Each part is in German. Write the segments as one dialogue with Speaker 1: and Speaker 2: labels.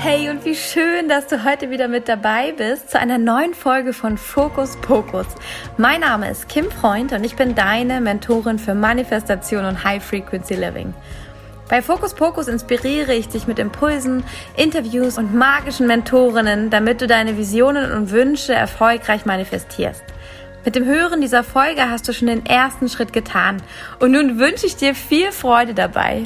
Speaker 1: Hey und wie schön, dass du heute wieder mit dabei bist zu einer neuen Folge von Fokus Pokus. Mein Name ist Kim Freund und ich bin deine Mentorin für Manifestation und High Frequency Living. Bei Fokus Pokus inspiriere ich dich mit Impulsen, Interviews und magischen Mentorinnen, damit du deine Visionen und Wünsche erfolgreich manifestierst. Mit dem Hören dieser Folge hast du schon den ersten Schritt getan und nun wünsche ich dir viel Freude dabei.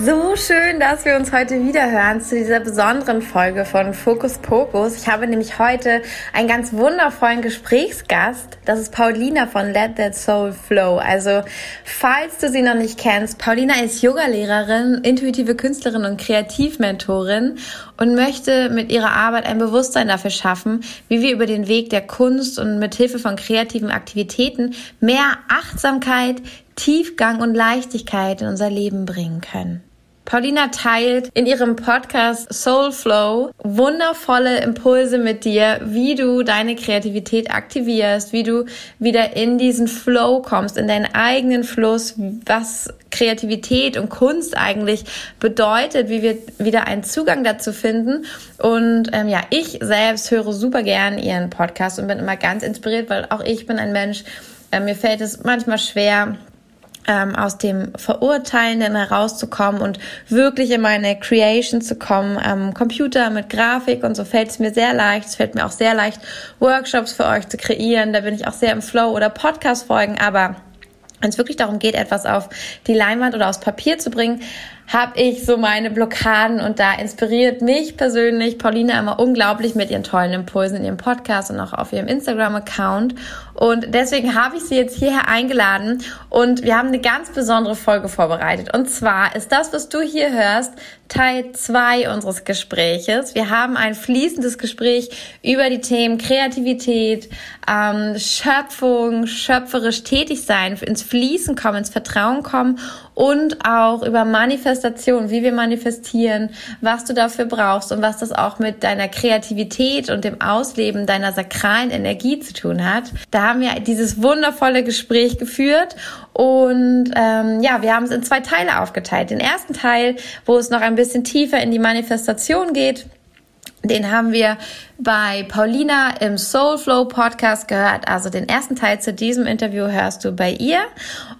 Speaker 1: So schön, dass wir uns heute wieder hören zu dieser besonderen Folge von Focus Pocus. Ich habe nämlich heute einen ganz wundervollen Gesprächsgast. Das ist Paulina von Let That Soul Flow. Also, falls du sie noch nicht kennst, Paulina ist Yogalehrerin, intuitive Künstlerin und Kreativmentorin und möchte mit ihrer Arbeit ein Bewusstsein dafür schaffen, wie wir über den Weg der Kunst und mit Hilfe von kreativen Aktivitäten mehr Achtsamkeit, Tiefgang und Leichtigkeit in unser Leben bringen können. Paulina teilt in ihrem Podcast Soul Flow wundervolle Impulse mit dir, wie du deine Kreativität aktivierst, wie du wieder in diesen Flow kommst, in deinen eigenen Fluss, was Kreativität und Kunst eigentlich bedeutet, wie wir wieder einen Zugang dazu finden. Und ähm, ja, ich selbst höre super gern ihren Podcast und bin immer ganz inspiriert, weil auch ich bin ein Mensch, äh, mir fällt es manchmal schwer, ähm, aus dem Verurteilenden herauszukommen und wirklich in meine Creation zu kommen. Am Computer mit Grafik und so fällt es mir sehr leicht. Es fällt mir auch sehr leicht, Workshops für euch zu kreieren. Da bin ich auch sehr im Flow oder Podcast-Folgen. Aber wenn es wirklich darum geht, etwas auf die Leinwand oder aufs Papier zu bringen, habe ich so meine Blockaden und da inspiriert mich persönlich Paulina immer unglaublich mit ihren tollen Impulsen in ihrem Podcast und auch auf ihrem Instagram-Account. Und deswegen habe ich sie jetzt hierher eingeladen und wir haben eine ganz besondere Folge vorbereitet. Und zwar ist das, was du hier hörst, Teil zwei unseres Gespräches. Wir haben ein fließendes Gespräch über die Themen Kreativität, ähm, Schöpfung, schöpferisch tätig sein, ins Fließen kommen, ins Vertrauen kommen und auch über Manifestation, wie wir manifestieren, was du dafür brauchst und was das auch mit deiner Kreativität und dem Ausleben deiner sakralen Energie zu tun hat. Da haben wir dieses wundervolle Gespräch geführt und ähm, ja, wir haben es in zwei Teile aufgeteilt. Den ersten Teil, wo es noch ein bisschen tiefer in die Manifestation geht, den haben wir bei Paulina im Soulflow Podcast gehört. Also den ersten Teil zu diesem Interview hörst du bei ihr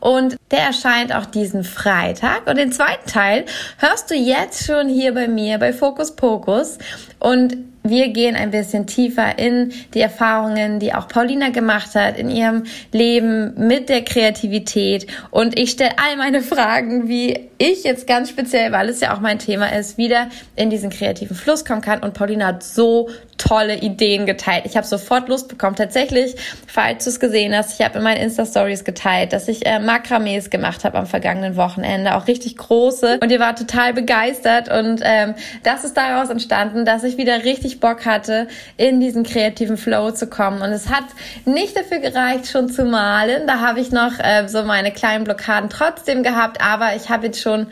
Speaker 1: und der erscheint auch diesen Freitag. Und den zweiten Teil hörst du jetzt schon hier bei mir bei Focus Pocus. Und wir gehen ein bisschen tiefer in die Erfahrungen, die auch Paulina gemacht hat in ihrem Leben mit der Kreativität. Und ich stelle all meine Fragen, wie ich jetzt ganz speziell, weil es ja auch mein Thema ist, wieder in diesen kreativen Fluss kommen kann. Und Paulina hat so tolle Ideen geteilt. Ich habe sofort Lust bekommen. Tatsächlich, falls du es gesehen hast, ich habe in meinen Insta-Stories geteilt, dass ich äh, Makramees gemacht habe am vergangenen Wochenende, auch richtig große. Und ihr wart total begeistert. Und ähm, das ist daraus entstanden, dass ich wieder richtig Bock hatte, in diesen kreativen Flow zu kommen. Und es hat nicht dafür gereicht, schon zu malen. Da habe ich noch äh, so meine kleinen Blockaden trotzdem gehabt. Aber ich habe jetzt schon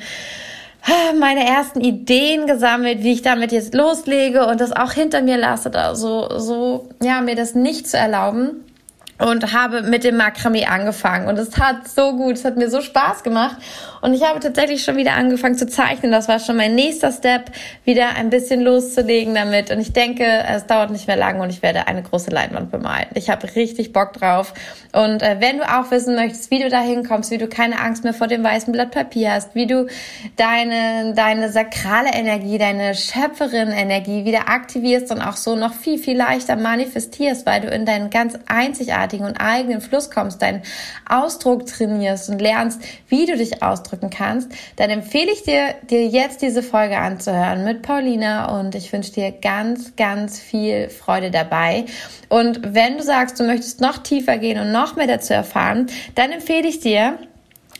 Speaker 1: meine ersten Ideen gesammelt, wie ich damit jetzt loslege und das auch hinter mir lasse, da so, so, ja, mir das nicht zu erlauben und habe mit dem Makramee angefangen und es tat so gut, es hat mir so Spaß gemacht und ich habe tatsächlich schon wieder angefangen zu zeichnen. Das war schon mein nächster Step, wieder ein bisschen loszulegen damit und ich denke, es dauert nicht mehr lange und ich werde eine große Leinwand bemalen. Ich habe richtig Bock drauf und äh, wenn du auch wissen möchtest, wie du da hinkommst, wie du keine Angst mehr vor dem weißen Blatt Papier hast, wie du deine deine sakrale Energie, deine Schöpferin Energie wieder aktivierst und auch so noch viel viel leichter manifestierst, weil du in deinen ganz einzigartigen einzigartigen und eigenen Fluss kommst, deinen Ausdruck trainierst und lernst, wie du dich ausdrücken kannst, dann empfehle ich dir, dir jetzt diese Folge anzuhören mit Paulina und ich wünsche dir ganz, ganz viel Freude dabei. Und wenn du sagst, du möchtest noch tiefer gehen und noch mehr dazu erfahren, dann empfehle ich dir,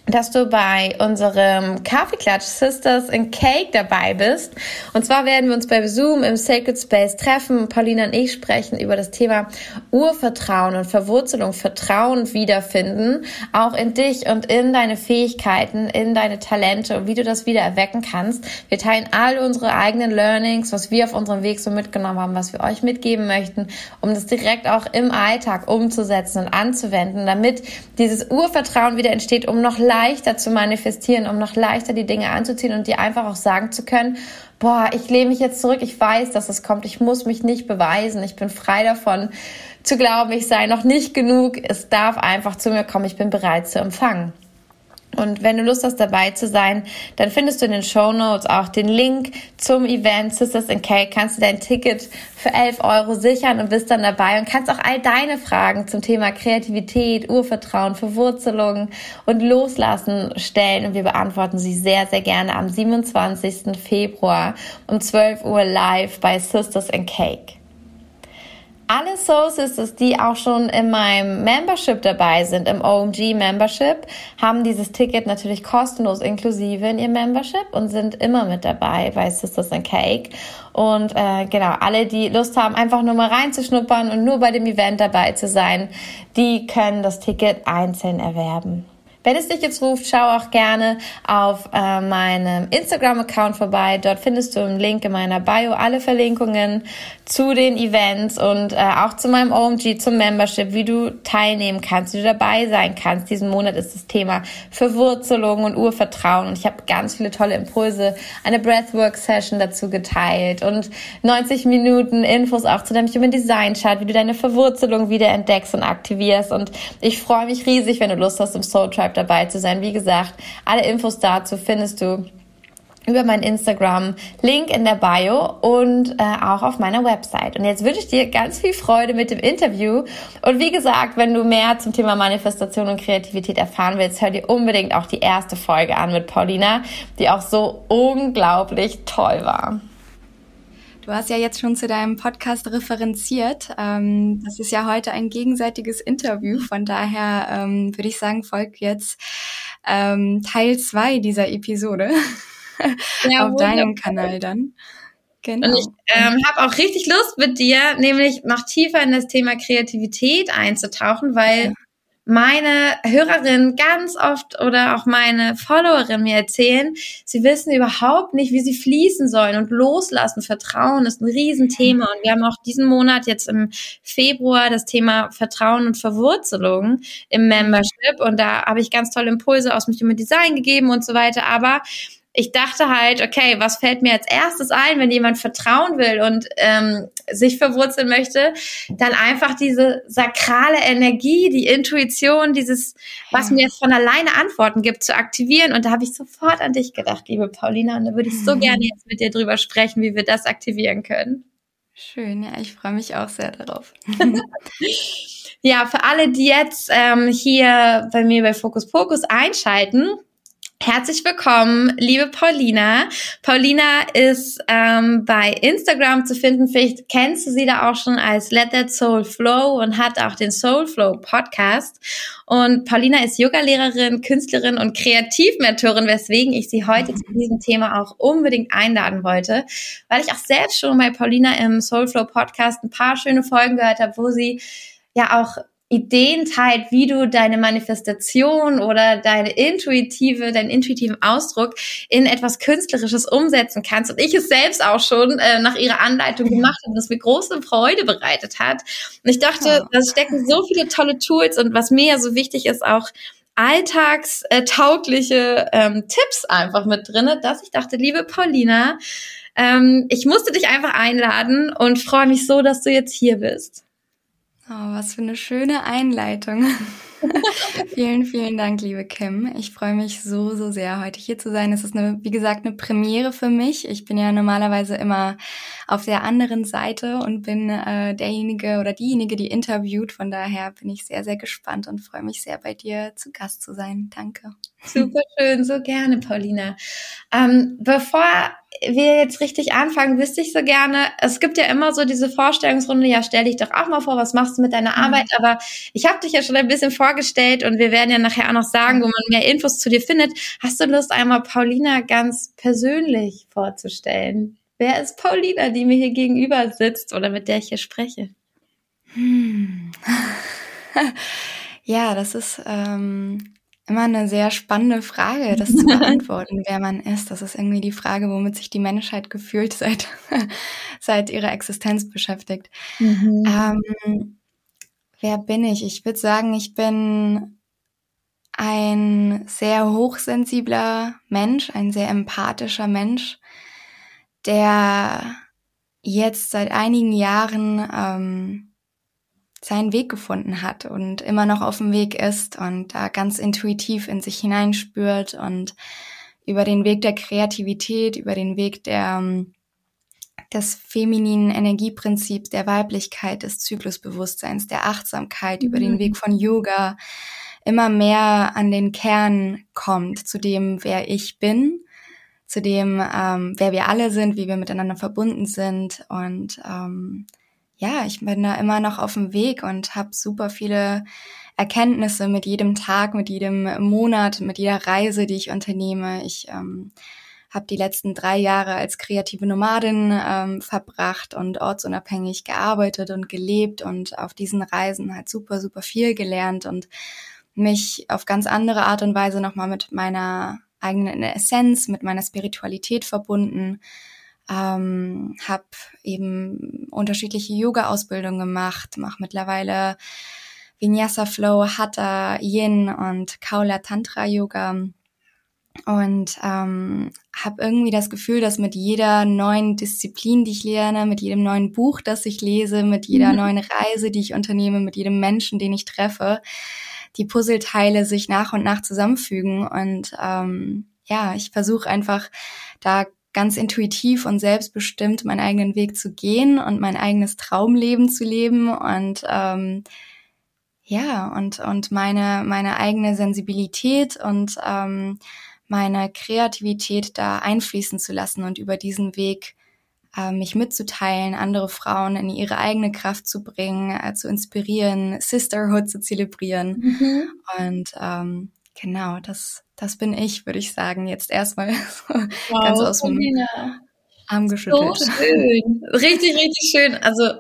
Speaker 1: dass du bei unserem Kaffeeklatsch Sisters in Cake dabei bist. Und zwar werden wir uns bei Zoom im Sacred Space treffen. Paulina und ich sprechen über das Thema Urvertrauen und Verwurzelung, Vertrauen wiederfinden, auch in dich und in deine Fähigkeiten, in deine Talente und wie du das wieder erwecken kannst. Wir teilen all unsere eigenen Learnings, was wir auf unserem Weg so mitgenommen haben, was wir euch mitgeben möchten, um das direkt auch im Alltag umzusetzen und anzuwenden, damit dieses Urvertrauen wieder entsteht, um noch leichter zu manifestieren, um noch leichter die Dinge anzuziehen und dir einfach auch sagen zu können, boah, ich lehne mich jetzt zurück, ich weiß, dass es kommt, ich muss mich nicht beweisen, ich bin frei davon zu glauben, ich sei noch nicht genug, es darf einfach zu mir kommen, ich bin bereit zu empfangen. Und wenn du Lust hast, dabei zu sein, dann findest du in den Show Notes auch den Link zum Event Sisters in Cake. Kannst du dein Ticket für 11 Euro sichern und bist dann dabei und kannst auch all deine Fragen zum Thema Kreativität, Urvertrauen, Verwurzelung und Loslassen stellen. Und wir beantworten sie sehr, sehr gerne am 27. Februar um 12 Uhr live bei Sisters in Cake. Alle Soul Sisters, die auch schon in meinem Membership dabei sind, im OMG Membership, haben dieses Ticket natürlich kostenlos inklusive in ihr Membership und sind immer mit dabei bei Sisters and Cake. Und äh, genau, alle, die Lust haben, einfach nur mal reinzuschnuppern und nur bei dem Event dabei zu sein, die können das Ticket einzeln erwerben. Wenn es dich jetzt ruft, schau auch gerne auf äh, meinem Instagram-Account vorbei. Dort findest du im Link in meiner Bio alle Verlinkungen zu den Events und äh, auch zu meinem OMG, zum Membership, wie du teilnehmen kannst, wie du dabei sein kannst. Diesen Monat ist das Thema Verwurzelung und Urvertrauen und ich habe ganz viele tolle Impulse, eine Breathwork-Session dazu geteilt und 90 Minuten Infos auch zu deinem Human Design Chart, wie du deine Verwurzelung wieder entdeckst und aktivierst und ich freue mich riesig, wenn du Lust hast, im Soul Tribe dabei zu sein. Wie gesagt, alle Infos dazu findest du über mein Instagram, Link in der Bio und äh, auch auf meiner Website. Und jetzt wünsche ich dir ganz viel Freude mit dem Interview. Und wie gesagt, wenn du mehr zum Thema Manifestation und Kreativität erfahren willst, hör dir unbedingt auch die erste Folge an mit Paulina, die auch so unglaublich toll war.
Speaker 2: Du hast ja jetzt schon zu deinem Podcast referenziert. Ähm, das ist ja heute ein gegenseitiges Interview. Von daher ähm, würde ich sagen, folgt jetzt ähm, Teil zwei dieser Episode ja, auf deinem Kanal dann.
Speaker 1: Genau. Und ich ähm, habe auch richtig Lust mit dir, nämlich noch tiefer in das Thema Kreativität einzutauchen, weil ja meine Hörerinnen ganz oft oder auch meine Followerinnen mir erzählen, sie wissen überhaupt nicht, wie sie fließen sollen und loslassen. Vertrauen ist ein Riesenthema. Und wir haben auch diesen Monat jetzt im Februar das Thema Vertrauen und Verwurzelung im Membership. Und da habe ich ganz tolle Impulse aus dem Human Design gegeben und so weiter. Aber ich dachte halt, okay, was fällt mir als erstes ein, wenn jemand vertrauen will und ähm, sich verwurzeln möchte, dann einfach diese sakrale Energie, die Intuition, dieses, was mir jetzt von alleine Antworten gibt, zu aktivieren. Und da habe ich sofort an dich gedacht, liebe Paulina, und da würde ich so mhm. gerne jetzt mit dir drüber sprechen, wie wir das aktivieren können.
Speaker 2: Schön, ja, ich freue mich auch sehr darauf.
Speaker 1: ja, für alle, die jetzt ähm, hier bei mir bei Fokus Pokus einschalten, Herzlich willkommen, liebe Paulina. Paulina ist ähm, bei Instagram zu finden. Vielleicht kennst du sie da auch schon als Let That Soul Flow und hat auch den Soul Flow Podcast. Und Paulina ist Yogalehrerin, Künstlerin und Kreativmentorin, weswegen ich sie heute zu diesem Thema auch unbedingt einladen wollte, weil ich auch selbst schon bei Paulina im Soul Flow Podcast ein paar schöne Folgen gehört habe, wo sie ja auch Ideen teilt, wie du deine Manifestation oder deine intuitive, deinen intuitiven Ausdruck in etwas Künstlerisches umsetzen kannst. Und ich es selbst auch schon äh, nach ihrer Anleitung gemacht habe, was mir große Freude bereitet hat. Und ich dachte, ja. da stecken so viele tolle Tools und was mir ja so wichtig ist, auch alltagstaugliche ähm, Tipps einfach mit drinne, dass ich dachte, liebe Paulina, ähm, ich musste dich einfach einladen und freue mich so, dass du jetzt hier bist.
Speaker 2: Oh, was für eine schöne Einleitung. vielen, vielen Dank, liebe Kim. Ich freue mich so, so sehr, heute hier zu sein. Es ist eine, wie gesagt, eine Premiere für mich. Ich bin ja normalerweise immer auf der anderen Seite und bin äh, derjenige oder diejenige, die interviewt. Von daher bin ich sehr, sehr gespannt und freue mich sehr, bei dir zu Gast zu sein. Danke.
Speaker 1: Super schön, so gerne, Paulina. Ähm, bevor wir jetzt richtig anfangen, wüsste ich so gerne, es gibt ja immer so diese Vorstellungsrunde, ja, stell dich doch auch mal vor, was machst du mit deiner mhm. Arbeit? Aber ich habe dich ja schon ein bisschen vorgestellt und wir werden ja nachher auch noch sagen, wo man mehr Infos zu dir findet. Hast du Lust, einmal Paulina ganz persönlich vorzustellen? Wer ist Paulina, die mir hier gegenüber sitzt oder mit der ich hier spreche? Hm.
Speaker 2: ja, das ist ähm, immer eine sehr spannende Frage, das zu beantworten, wer man ist. Das ist irgendwie die Frage, womit sich die Menschheit gefühlt seit, seit ihrer Existenz beschäftigt. Mhm. Ähm, wer bin ich? Ich würde sagen, ich bin ein sehr hochsensibler Mensch, ein sehr empathischer Mensch, der jetzt seit einigen Jahren ähm, seinen Weg gefunden hat und immer noch auf dem Weg ist und da ganz intuitiv in sich hineinspürt und über den Weg der Kreativität, über den Weg der ähm, des femininen Energieprinzips, der Weiblichkeit, des Zyklusbewusstseins, der Achtsamkeit, mhm. über den mhm. Weg von Yoga immer mehr an den Kern kommt, zu dem, wer ich bin, zu dem, ähm, wer wir alle sind, wie wir miteinander verbunden sind und ähm, ja, ich bin da immer noch auf dem Weg und habe super viele Erkenntnisse mit jedem Tag, mit jedem Monat, mit jeder Reise, die ich unternehme. Ich ähm, habe die letzten drei Jahre als kreative Nomadin ähm, verbracht und ortsunabhängig gearbeitet und gelebt und auf diesen Reisen halt super, super viel gelernt und mich auf ganz andere Art und Weise nochmal mit meiner eigenen Essenz, mit meiner Spiritualität verbunden ähm, habe eben unterschiedliche Yoga-Ausbildungen gemacht, mache mittlerweile Vinyasa Flow, Hatha, Yin und Kaula Tantra Yoga und ähm, habe irgendwie das Gefühl, dass mit jeder neuen Disziplin, die ich lerne, mit jedem neuen Buch, das ich lese, mit jeder mhm. neuen Reise, die ich unternehme, mit jedem Menschen, den ich treffe, die Puzzleteile sich nach und nach zusammenfügen und ähm, ja, ich versuche einfach da ganz intuitiv und selbstbestimmt meinen eigenen Weg zu gehen und mein eigenes Traumleben zu leben und ähm, ja und und meine meine eigene Sensibilität und ähm, meine Kreativität da einfließen zu lassen und über diesen Weg äh, mich mitzuteilen, andere Frauen in ihre eigene Kraft zu bringen, äh, zu inspirieren, Sisterhood zu zelebrieren mhm. und ähm, Genau, das, das bin ich, würde ich sagen. Jetzt erstmal wow, ganz aus dem Arm geschüttelt.
Speaker 1: So schön. Richtig, richtig schön. Also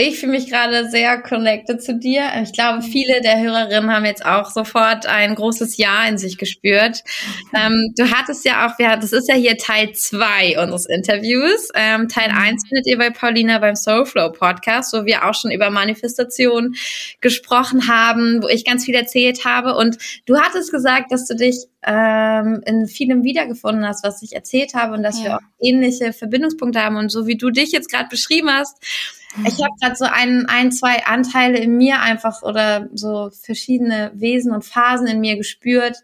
Speaker 1: ich fühle mich gerade sehr connected zu dir. Ich glaube, viele der Hörerinnen haben jetzt auch sofort ein großes Ja in sich gespürt. Ähm, du hattest ja auch, ja, das ist ja hier Teil zwei unseres Interviews. Ähm, Teil mhm. eins findet ihr bei Paulina beim Soulflow Podcast, wo wir auch schon über Manifestation gesprochen haben, wo ich ganz viel erzählt habe. Und du hattest gesagt, dass du dich ähm, in vielem wiedergefunden hast, was ich erzählt habe und dass ja. wir auch ähnliche Verbindungspunkte haben. Und so wie du dich jetzt gerade beschrieben hast, ich habe gerade so ein, ein, zwei Anteile in mir einfach oder so verschiedene Wesen und Phasen in mir gespürt,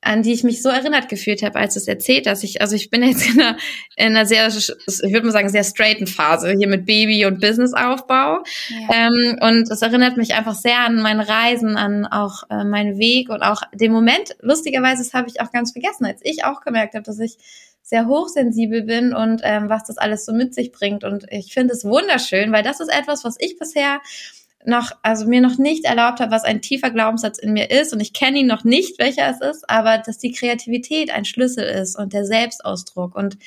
Speaker 1: an die ich mich so erinnert gefühlt habe, als es erzählt hast. Ich, also ich bin jetzt in einer, in einer sehr, ich würde mal sagen, sehr straighten Phase hier mit Baby und Businessaufbau. Ja. Ähm, und es erinnert mich einfach sehr an meine Reisen, an auch äh, meinen Weg und auch den Moment. Lustigerweise, das habe ich auch ganz vergessen, als ich auch gemerkt habe, dass ich sehr hochsensibel bin und ähm, was das alles so mit sich bringt. Und ich finde es wunderschön, weil das ist etwas, was ich bisher noch, also mir noch nicht erlaubt habe, was ein tiefer Glaubenssatz in mir ist. Und ich kenne ihn noch nicht, welcher es ist, aber dass die Kreativität ein Schlüssel ist und der Selbstausdruck. Und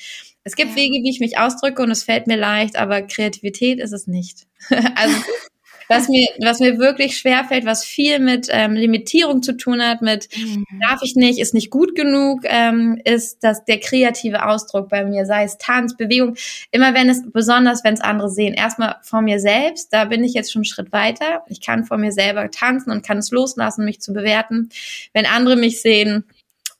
Speaker 1: es gibt ja. Wege, wie ich mich ausdrücke und es fällt mir leicht, aber Kreativität ist es nicht. also was mir, was mir wirklich schwerfällt, was viel mit ähm, Limitierung zu tun hat, mit mhm. darf ich nicht, ist nicht gut genug, ähm, ist dass der kreative Ausdruck bei mir, sei es Tanz, Bewegung, immer wenn es, besonders wenn es andere sehen. Erstmal vor mir selbst, da bin ich jetzt schon einen Schritt weiter. Ich kann vor mir selber tanzen und kann es loslassen, mich zu bewerten. Wenn andere mich sehen,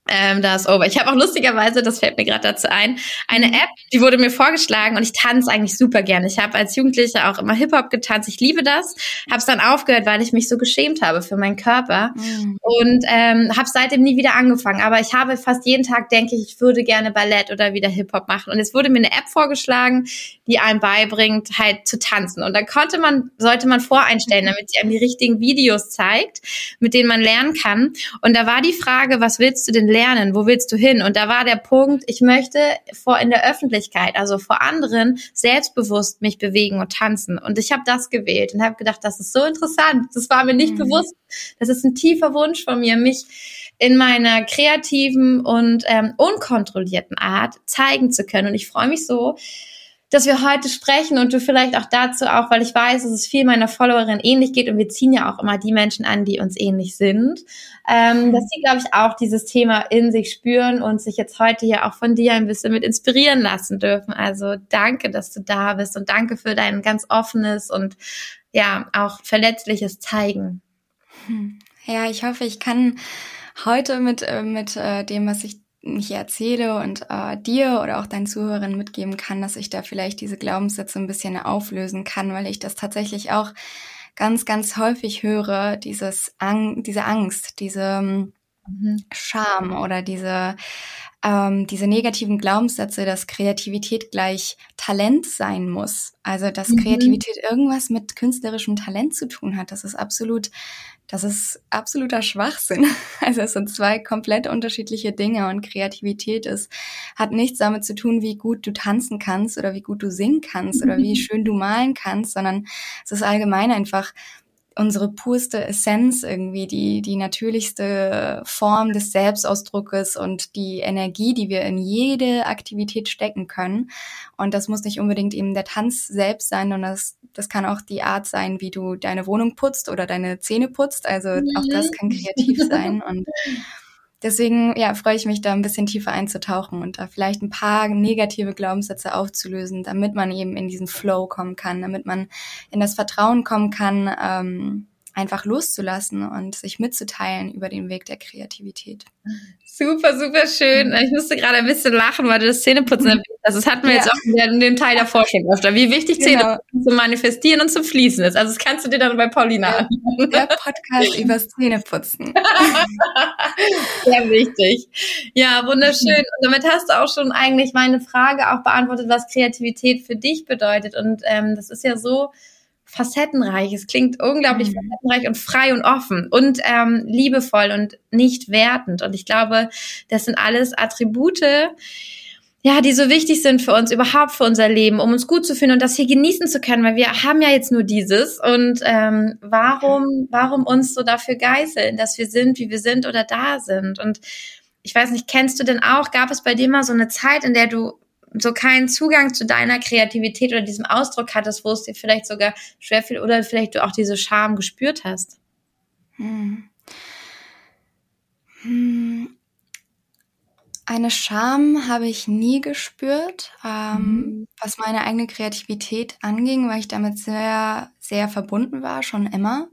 Speaker 1: ähm, das over. Ich habe auch lustigerweise, das fällt mir gerade dazu ein, eine mhm. App, die wurde mir vorgeschlagen und ich tanze eigentlich super gerne. Ich habe als Jugendliche auch immer Hip-Hop getanzt. Ich liebe das. Habe es dann aufgehört, weil ich mich so geschämt habe für meinen Körper mhm. und ähm, habe seitdem nie wieder angefangen. Aber ich habe fast jeden Tag denke ich, ich würde gerne Ballett oder wieder Hip-Hop machen. Und jetzt wurde mir eine App vorgeschlagen, die einem beibringt, halt zu tanzen. Und dann konnte man, sollte man voreinstellen, damit sie einem die richtigen Videos zeigt, mit denen man lernen kann. Und da war die Frage, was willst du denn lernen? Wo willst du hin? Und da war der Punkt, ich möchte vor in der Öffentlichkeit, also vor anderen, selbstbewusst mich bewegen und tanzen. Und ich habe das gewählt und habe gedacht, das ist so interessant. Das war mir nicht mhm. bewusst. Das ist ein tiefer Wunsch von mir, mich in meiner kreativen und ähm, unkontrollierten Art zeigen zu können. Und ich freue mich so, dass wir heute sprechen und du vielleicht auch dazu auch, weil ich weiß, dass es viel meiner Followerinnen ähnlich geht und wir ziehen ja auch immer die Menschen an, die uns ähnlich sind, ähm, mhm. dass sie, glaube ich, auch dieses Thema in sich spüren und sich jetzt heute hier auch von dir ein bisschen mit inspirieren lassen dürfen. Also danke, dass du da bist und danke für dein ganz offenes und ja, auch verletzliches Zeigen.
Speaker 2: Hm. Ja, ich hoffe, ich kann heute mit, äh, mit äh, dem, was ich mich erzähle und äh, dir oder auch deinen Zuhörern mitgeben kann, dass ich da vielleicht diese Glaubenssätze ein bisschen auflösen kann, weil ich das tatsächlich auch ganz, ganz häufig höre, dieses Ang diese Angst, diese mhm. Scham oder diese ähm, diese negativen Glaubenssätze, dass Kreativität gleich Talent sein muss. Also dass mhm. Kreativität irgendwas mit künstlerischem Talent zu tun hat. Das ist absolut, das ist absoluter Schwachsinn. Also es sind zwei komplett unterschiedliche Dinge und Kreativität ist, hat nichts damit zu tun, wie gut du tanzen kannst oder wie gut du singen kannst oder wie schön du malen kannst, sondern es ist allgemein einfach unsere purste Essenz irgendwie, die, die natürlichste Form des Selbstausdruckes und die Energie, die wir in jede Aktivität stecken können. Und das muss nicht unbedingt eben der Tanz selbst sein, sondern das, das kann auch die Art sein, wie du deine Wohnung putzt oder deine Zähne putzt. Also auch das kann kreativ sein. Und deswegen ja, freue ich mich da ein bisschen tiefer einzutauchen und da vielleicht ein paar negative Glaubenssätze aufzulösen, damit man eben in diesen Flow kommen kann, damit man in das Vertrauen kommen kann, ähm, einfach loszulassen und sich mitzuteilen über den Weg der Kreativität.
Speaker 1: Super, super schön. Ich musste gerade ein bisschen lachen, weil du das Zähneputzen erwähnt hast. Das hatten wir ja. jetzt auch in dem Teil davor schon öfter. Wie wichtig genau. Zähneputzen zu manifestieren und zu fließen ist. Also das kannst du dir dann bei Paulina
Speaker 2: anhören. Der Podcast übers Zähneputzen.
Speaker 1: Sehr wichtig. Ja, wunderschön. Und damit hast du auch schon eigentlich meine Frage auch beantwortet, was Kreativität für dich bedeutet. Und ähm, das ist ja so, facettenreich. Es klingt unglaublich mhm. facettenreich und frei und offen und ähm, liebevoll und nicht wertend. Und ich glaube, das sind alles Attribute, ja, die so wichtig sind für uns, überhaupt für unser Leben, um uns gut zu fühlen und das hier genießen zu können, weil wir haben ja jetzt nur dieses. Und ähm, warum, warum uns so dafür geißeln, dass wir sind, wie wir sind oder da sind? Und ich weiß nicht, kennst du denn auch, gab es bei dir mal so eine Zeit, in der du so keinen Zugang zu deiner Kreativität oder diesem Ausdruck hattest, wo es dir vielleicht sogar schwerfiel oder vielleicht du auch diese Scham gespürt hast? Hm.
Speaker 2: Hm. Eine Scham habe ich nie gespürt, ähm, mhm. was meine eigene Kreativität anging, weil ich damit sehr, sehr verbunden war, schon immer.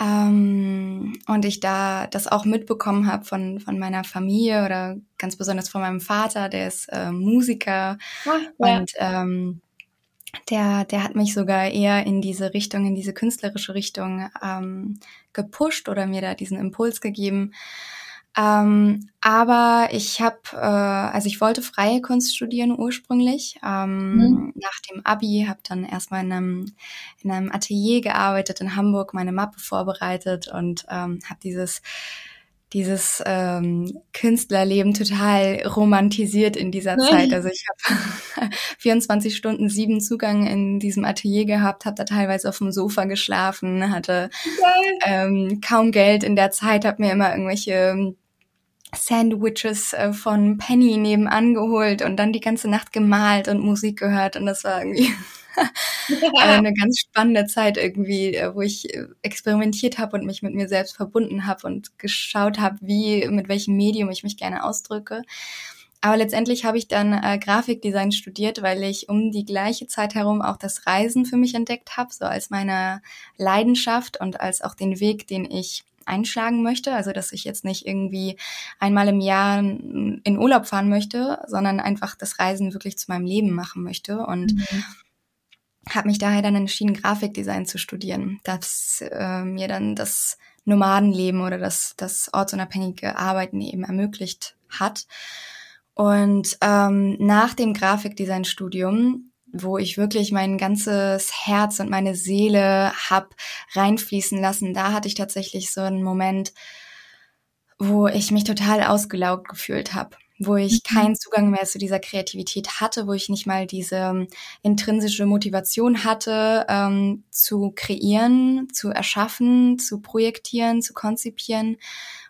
Speaker 2: Ähm, und ich da das auch mitbekommen habe von, von meiner Familie oder ganz besonders von meinem Vater, der ist äh, Musiker. Ach, ja. Und ähm, der, der hat mich sogar eher in diese Richtung, in diese künstlerische Richtung ähm, gepusht oder mir da diesen Impuls gegeben. Ähm, aber ich habe, äh, also ich wollte freie Kunst studieren ursprünglich. Ähm, mhm. Nach dem Abi habe dann erstmal in einem, in einem Atelier gearbeitet in Hamburg, meine Mappe vorbereitet und ähm, habe dieses dieses ähm, Künstlerleben total romantisiert in dieser mhm. Zeit. Also ich habe 24 Stunden sieben Zugang in diesem Atelier gehabt, habe da teilweise auf dem Sofa geschlafen, hatte ähm, kaum Geld in der Zeit, habe mir immer irgendwelche Sandwiches äh, von Penny nebenan geholt und dann die ganze Nacht gemalt und Musik gehört und das war irgendwie eine ganz spannende Zeit irgendwie, äh, wo ich äh, experimentiert habe und mich mit mir selbst verbunden habe und geschaut habe, wie mit welchem Medium ich mich gerne ausdrücke. Aber letztendlich habe ich dann äh, Grafikdesign studiert, weil ich um die gleiche Zeit herum auch das Reisen für mich entdeckt habe, so als meine Leidenschaft und als auch den Weg, den ich einschlagen möchte. Also dass ich jetzt nicht irgendwie einmal im Jahr in Urlaub fahren möchte, sondern einfach das Reisen wirklich zu meinem Leben machen möchte. Und mhm. habe mich daher dann entschieden, Grafikdesign zu studieren, das äh, mir dann das Nomadenleben oder das, das ortsunabhängige Arbeiten eben ermöglicht hat. Und ähm, nach dem Grafikdesign-Studium wo ich wirklich mein ganzes Herz und meine Seele hab reinfließen lassen, da hatte ich tatsächlich so einen Moment, wo ich mich total ausgelaugt gefühlt habe, wo ich mhm. keinen Zugang mehr zu dieser Kreativität hatte, wo ich nicht mal diese ähm, intrinsische Motivation hatte, ähm, zu kreieren, zu erschaffen, zu projektieren, zu konzipieren.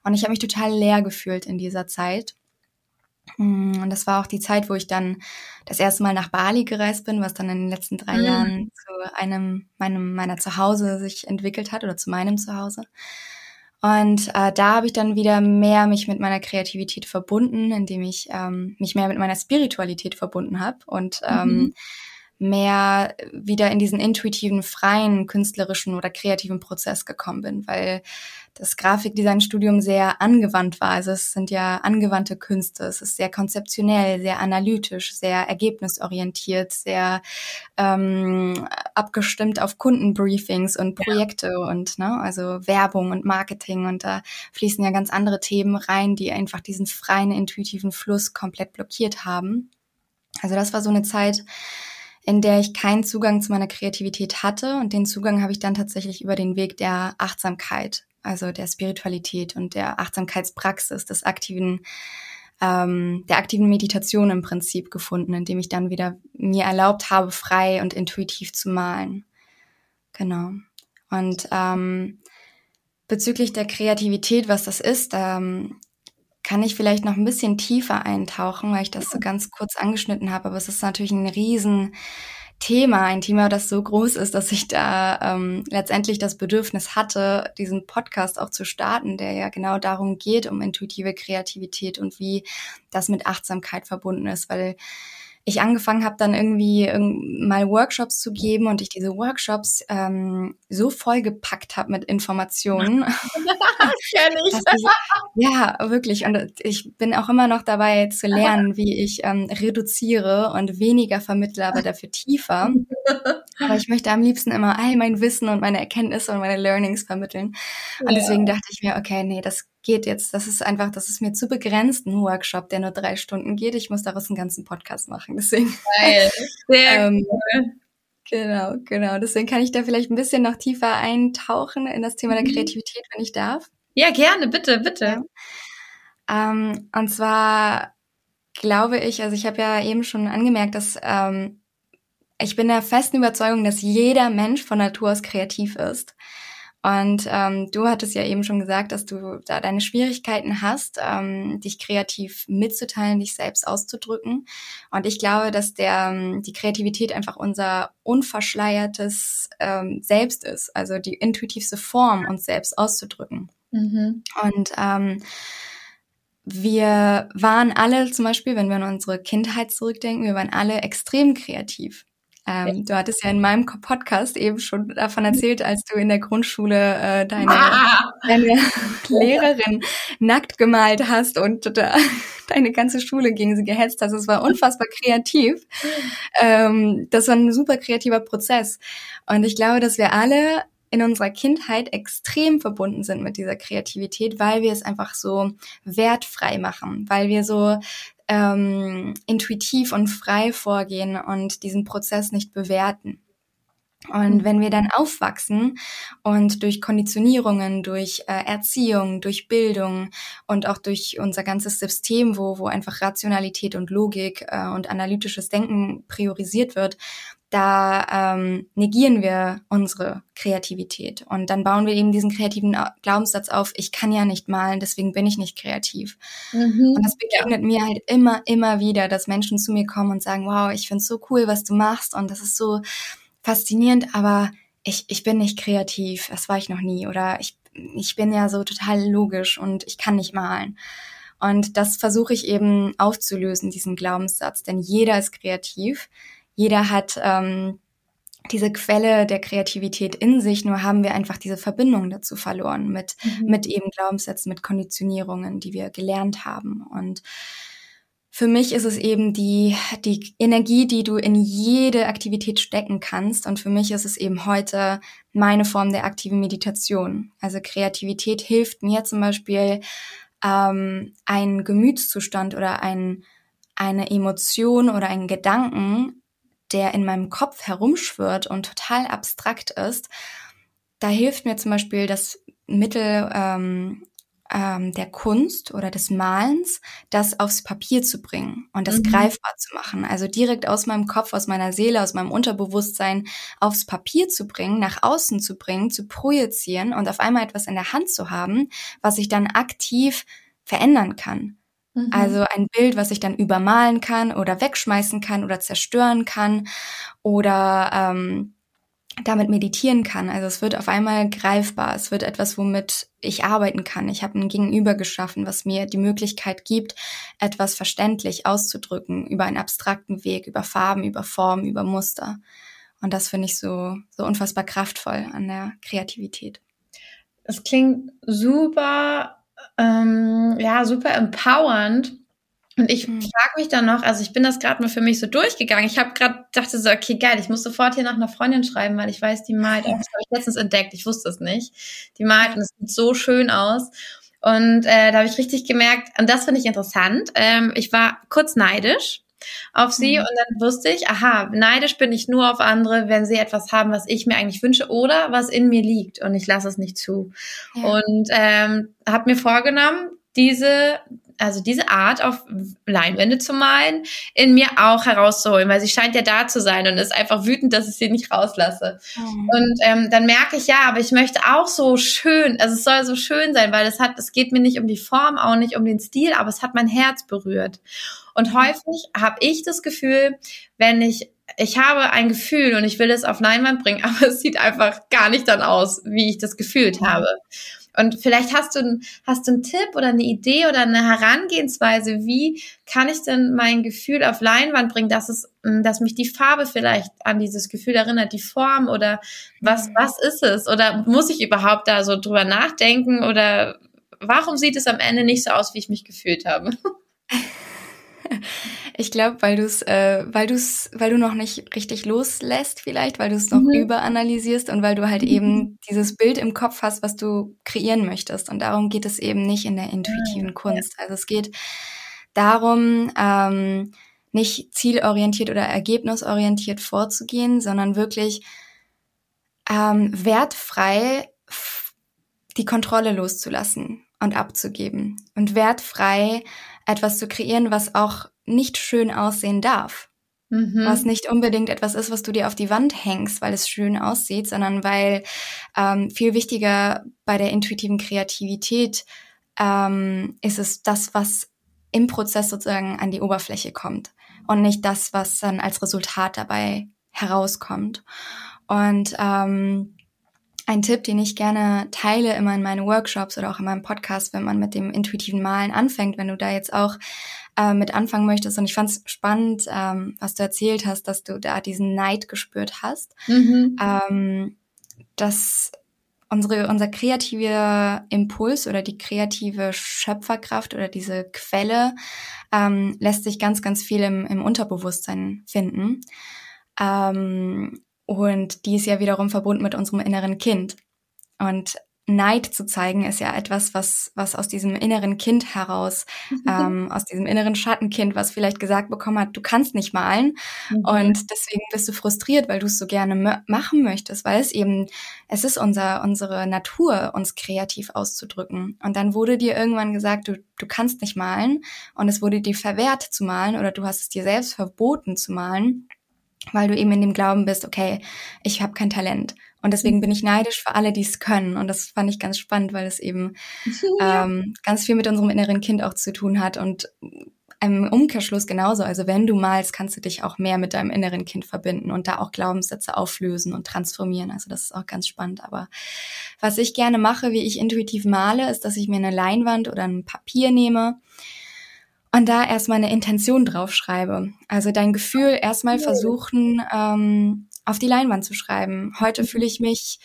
Speaker 2: Und ich habe mich total leer gefühlt in dieser Zeit. Mm, und das war auch die Zeit, wo ich dann das erste Mal nach Bali gereist bin, was dann in den letzten drei mhm. Jahren zu einem meinem, meiner Zuhause sich entwickelt hat oder zu meinem Zuhause. Und äh, da habe ich dann wieder mehr mich mit meiner Kreativität verbunden, indem ich ähm, mich mehr mit meiner Spiritualität verbunden habe und ähm, mhm. mehr wieder in diesen intuitiven, freien, künstlerischen oder kreativen Prozess gekommen bin, weil das Grafikdesign-Studium sehr angewandt war. Also es sind ja angewandte Künste. Es ist sehr konzeptionell, sehr analytisch, sehr ergebnisorientiert, sehr ähm, abgestimmt auf Kundenbriefings und Projekte ja. und ne, also Werbung und Marketing. Und da fließen ja ganz andere Themen rein, die einfach diesen freien, intuitiven Fluss komplett blockiert haben. Also das war so eine Zeit, in der ich keinen Zugang zu meiner Kreativität hatte. Und den Zugang habe ich dann tatsächlich über den Weg der Achtsamkeit, also der Spiritualität und der Achtsamkeitspraxis, des aktiven, ähm, der aktiven Meditation im Prinzip gefunden, indem ich dann wieder mir erlaubt habe, frei und intuitiv zu malen. Genau. Und ähm, bezüglich der Kreativität, was das ist, ähm, kann ich vielleicht noch ein bisschen tiefer eintauchen, weil ich das so ganz kurz angeschnitten habe. Aber es ist natürlich ein riesen Thema, ein Thema, das so groß ist, dass ich da ähm, letztendlich das Bedürfnis hatte, diesen Podcast auch zu starten, der ja genau darum geht, um intuitive Kreativität und wie das mit Achtsamkeit verbunden ist, weil ich angefangen habe, dann irgendwie mal Workshops zu geben und ich diese Workshops ähm, so vollgepackt habe mit Informationen. Ich. Ja, wirklich. Und ich bin auch immer noch dabei zu lernen, wie ich ähm, reduziere und weniger vermittle, aber dafür tiefer. aber ich möchte am liebsten immer all mein Wissen und meine Erkenntnisse und meine Learnings vermitteln. Und ja. deswegen dachte ich mir, okay, nee, das geht jetzt. Das ist einfach, das ist mir zu begrenzt, ein Workshop, der nur drei Stunden geht. Ich muss daraus einen ganzen Podcast machen. Deswegen. Geil. Sehr ähm, cool. Genau, genau. Deswegen kann ich da vielleicht ein bisschen noch tiefer eintauchen in das Thema der mhm. Kreativität, wenn ich darf.
Speaker 1: Ja, gerne, bitte, bitte.
Speaker 2: Ja. Ähm, und zwar glaube ich, also ich habe ja eben schon angemerkt, dass ähm, ich bin der festen Überzeugung, dass jeder Mensch von Natur aus kreativ ist. Und ähm, du hattest ja eben schon gesagt, dass du da deine Schwierigkeiten hast, ähm, dich kreativ mitzuteilen, dich selbst auszudrücken. Und ich glaube, dass der ähm, die Kreativität einfach unser unverschleiertes ähm, Selbst ist, also die intuitivste Form, uns selbst auszudrücken. Mhm. Und ähm, wir waren alle zum Beispiel, wenn wir an unsere Kindheit zurückdenken, wir waren alle extrem kreativ. Ähm, du hattest ja in meinem Podcast eben schon davon erzählt, als du in der Grundschule äh, deine, ah! deine Lehrerin nackt gemalt hast und äh, deine ganze Schule gegen sie gehetzt hast. Es war unfassbar kreativ. Ähm, das war ein super kreativer Prozess. Und ich glaube, dass wir alle in unserer Kindheit extrem verbunden sind mit dieser Kreativität, weil wir es einfach so wertfrei machen, weil wir so ähm, intuitiv und frei vorgehen und diesen Prozess nicht bewerten. Und mhm. wenn wir dann aufwachsen und durch Konditionierungen, durch äh, Erziehung, durch Bildung und auch durch unser ganzes System, wo, wo einfach Rationalität und Logik äh, und analytisches Denken priorisiert wird, da ähm, negieren wir unsere Kreativität und dann bauen wir eben diesen kreativen Glaubenssatz auf, ich kann ja nicht malen, deswegen bin ich nicht kreativ. Mhm. Und das begegnet ja. mir halt immer, immer wieder, dass Menschen zu mir kommen und sagen, wow, ich find's so cool, was du machst und das ist so faszinierend, aber ich, ich bin nicht kreativ, das war ich noch nie oder ich, ich bin ja so total logisch und ich kann nicht malen. Und das versuche ich eben aufzulösen, diesen Glaubenssatz, denn jeder ist kreativ jeder hat ähm, diese Quelle der Kreativität in sich, nur haben wir einfach diese Verbindung dazu verloren mit, mhm. mit eben Glaubenssätzen, mit Konditionierungen, die wir gelernt haben. Und für mich ist es eben die, die Energie, die du in jede Aktivität stecken kannst. Und für mich ist es eben heute meine Form der aktiven Meditation. Also Kreativität hilft mir zum Beispiel, ähm, einen Gemütszustand oder ein, eine Emotion oder einen Gedanken der in meinem Kopf herumschwirrt und total abstrakt ist, da hilft mir zum Beispiel das Mittel ähm, ähm, der Kunst oder des Malens, das aufs Papier zu bringen und das mhm. greifbar zu machen. Also direkt aus meinem Kopf, aus meiner Seele, aus meinem Unterbewusstsein aufs Papier zu bringen, nach außen zu bringen, zu projizieren und auf einmal etwas in der Hand zu haben, was ich dann aktiv verändern kann. Mhm. Also ein Bild, was ich dann übermalen kann oder wegschmeißen kann oder zerstören kann oder ähm, damit meditieren kann. Also es wird auf einmal greifbar, es wird etwas, womit ich arbeiten kann. Ich habe ein Gegenüber geschaffen, was mir die Möglichkeit gibt, etwas verständlich auszudrücken über einen abstrakten Weg, über Farben, über Formen, über Muster. Und das finde ich so, so unfassbar kraftvoll an der Kreativität.
Speaker 1: Das klingt super, ähm, ja, super empowernd. Und ich mhm. frage mich dann noch, also ich bin das gerade mal für mich so durchgegangen. Ich habe gerade dachte so, okay, geil, ich muss sofort hier nach einer Freundin schreiben, weil ich weiß, die malt. Das habe ich letztens entdeckt, ich wusste es nicht. Die malt und es sieht so schön aus. Und äh, da habe ich richtig gemerkt, und das finde ich interessant. Ähm, ich war kurz neidisch auf sie mhm. und dann wusste ich, aha, neidisch bin ich nur auf andere, wenn sie etwas haben, was ich mir eigentlich wünsche oder was in mir liegt und ich lasse es nicht zu. Ja. Und ähm, habe mir vorgenommen, diese also diese Art auf Leinwände zu malen, in mir auch herauszuholen, weil sie scheint ja da zu sein und ist einfach wütend, dass ich sie nicht rauslasse. Mhm. Und ähm, dann merke ich, ja, aber ich möchte auch so schön, also es soll so schön sein, weil es hat, es geht mir nicht um die Form, auch nicht um den Stil, aber es hat mein Herz berührt. Und häufig habe ich das Gefühl, wenn ich ich habe ein Gefühl und ich will es auf Leinwand bringen, aber es sieht einfach gar nicht dann aus, wie ich das gefühlt habe. Und vielleicht hast du, hast du einen Tipp oder eine Idee oder eine Herangehensweise, wie kann ich denn mein Gefühl auf Leinwand bringen, dass es, dass mich die Farbe vielleicht an dieses Gefühl erinnert, die Form oder was, mhm. was ist es? Oder muss ich überhaupt da so drüber nachdenken oder warum sieht es am Ende nicht so aus, wie ich mich gefühlt habe?
Speaker 2: Ich glaube, weil du es, äh, weil du es, weil du noch nicht richtig loslässt, vielleicht, weil du es noch mhm. überanalysierst und weil du halt mhm. eben dieses Bild im Kopf hast, was du kreieren möchtest. Und darum geht es eben nicht in der intuitiven Kunst. Also es geht darum, ähm, nicht zielorientiert oder ergebnisorientiert vorzugehen, sondern wirklich ähm, wertfrei die Kontrolle loszulassen und abzugeben und wertfrei etwas zu kreieren, was auch nicht schön aussehen darf. Mhm. Was nicht unbedingt etwas ist, was du dir auf die Wand hängst, weil es schön aussieht, sondern weil ähm, viel wichtiger bei der intuitiven Kreativität ähm, ist es das, was im Prozess sozusagen an die Oberfläche kommt und nicht das, was dann als Resultat dabei herauskommt. Und ähm, ein Tipp, den ich gerne teile immer in meinen Workshops oder auch in meinem Podcast, wenn man mit dem intuitiven Malen anfängt, wenn du da jetzt auch äh, mit anfangen möchtest. Und ich fand es spannend, ähm, was du erzählt hast, dass du da diesen Neid gespürt hast. Mhm. Ähm, dass unsere, unser kreativer Impuls oder die kreative Schöpferkraft oder diese Quelle ähm, lässt sich ganz, ganz viel im, im Unterbewusstsein finden. Ähm, und die ist ja wiederum verbunden mit unserem inneren Kind. Und Neid zu zeigen ist ja etwas, was, was aus diesem inneren Kind heraus, ähm, aus diesem inneren Schattenkind, was vielleicht gesagt bekommen hat, du kannst nicht malen. Mhm. Und deswegen bist du frustriert, weil du es so gerne machen möchtest, weil es eben, es ist unser, unsere Natur, uns kreativ auszudrücken. Und dann wurde dir irgendwann gesagt, du, du kannst nicht malen. Und es wurde dir verwehrt zu malen oder du hast es dir selbst verboten zu malen weil du eben in dem Glauben bist, okay, ich habe kein Talent. Und deswegen mhm. bin ich neidisch für alle, die es können. Und das fand ich ganz spannend, weil es eben ja. ähm, ganz viel mit unserem inneren Kind auch zu tun hat. Und im Umkehrschluss genauso. Also wenn du malst, kannst du dich auch mehr mit deinem inneren Kind verbinden und da auch Glaubenssätze auflösen und transformieren. Also das ist auch ganz spannend. Aber was ich gerne mache, wie ich intuitiv male, ist, dass ich mir eine Leinwand oder ein Papier nehme und da erstmal eine Intention draufschreibe. Also dein Gefühl erstmal versuchen, ähm, auf die Leinwand zu schreiben. Heute fühle ich mich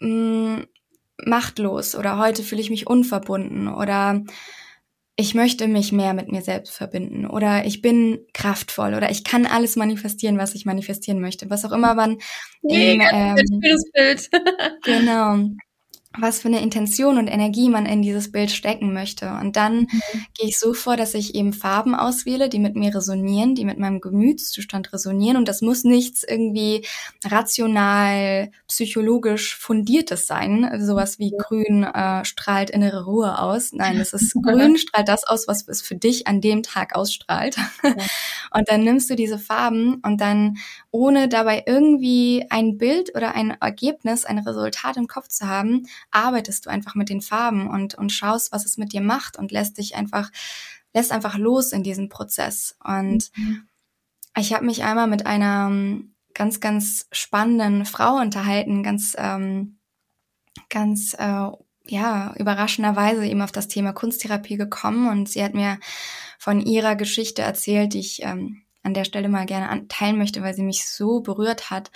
Speaker 2: mh, mm, machtlos oder heute fühle ich mich unverbunden oder ich möchte mich mehr mit mir selbst verbinden oder ich bin kraftvoll oder ich kann alles manifestieren, was ich manifestieren möchte. Was auch immer man.
Speaker 1: Nee, ähm, Bild.
Speaker 2: genau was für eine Intention und Energie man in dieses Bild stecken möchte. Und dann mhm. gehe ich so vor, dass ich eben Farben auswähle, die mit mir resonieren, die mit meinem Gemütszustand resonieren. Und das muss nichts irgendwie rational, psychologisch fundiertes sein. Sowas wie grün äh, strahlt innere Ruhe aus. Nein, es ist grün strahlt das aus, was es für dich an dem Tag ausstrahlt. Ja. Und dann nimmst du diese Farben und dann, ohne dabei irgendwie ein Bild oder ein Ergebnis, ein Resultat im Kopf zu haben, arbeitest du einfach mit den Farben und, und schaust, was es mit dir macht und lässt dich einfach, lässt einfach los in diesem Prozess. Und mhm. ich habe mich einmal mit einer ganz, ganz spannenden Frau unterhalten, ganz, ähm, ganz, äh, ja, überraschenderweise eben auf das Thema Kunsttherapie gekommen und sie hat mir von ihrer Geschichte erzählt, die ich ähm, an der Stelle mal gerne teilen möchte, weil sie mich so berührt hat.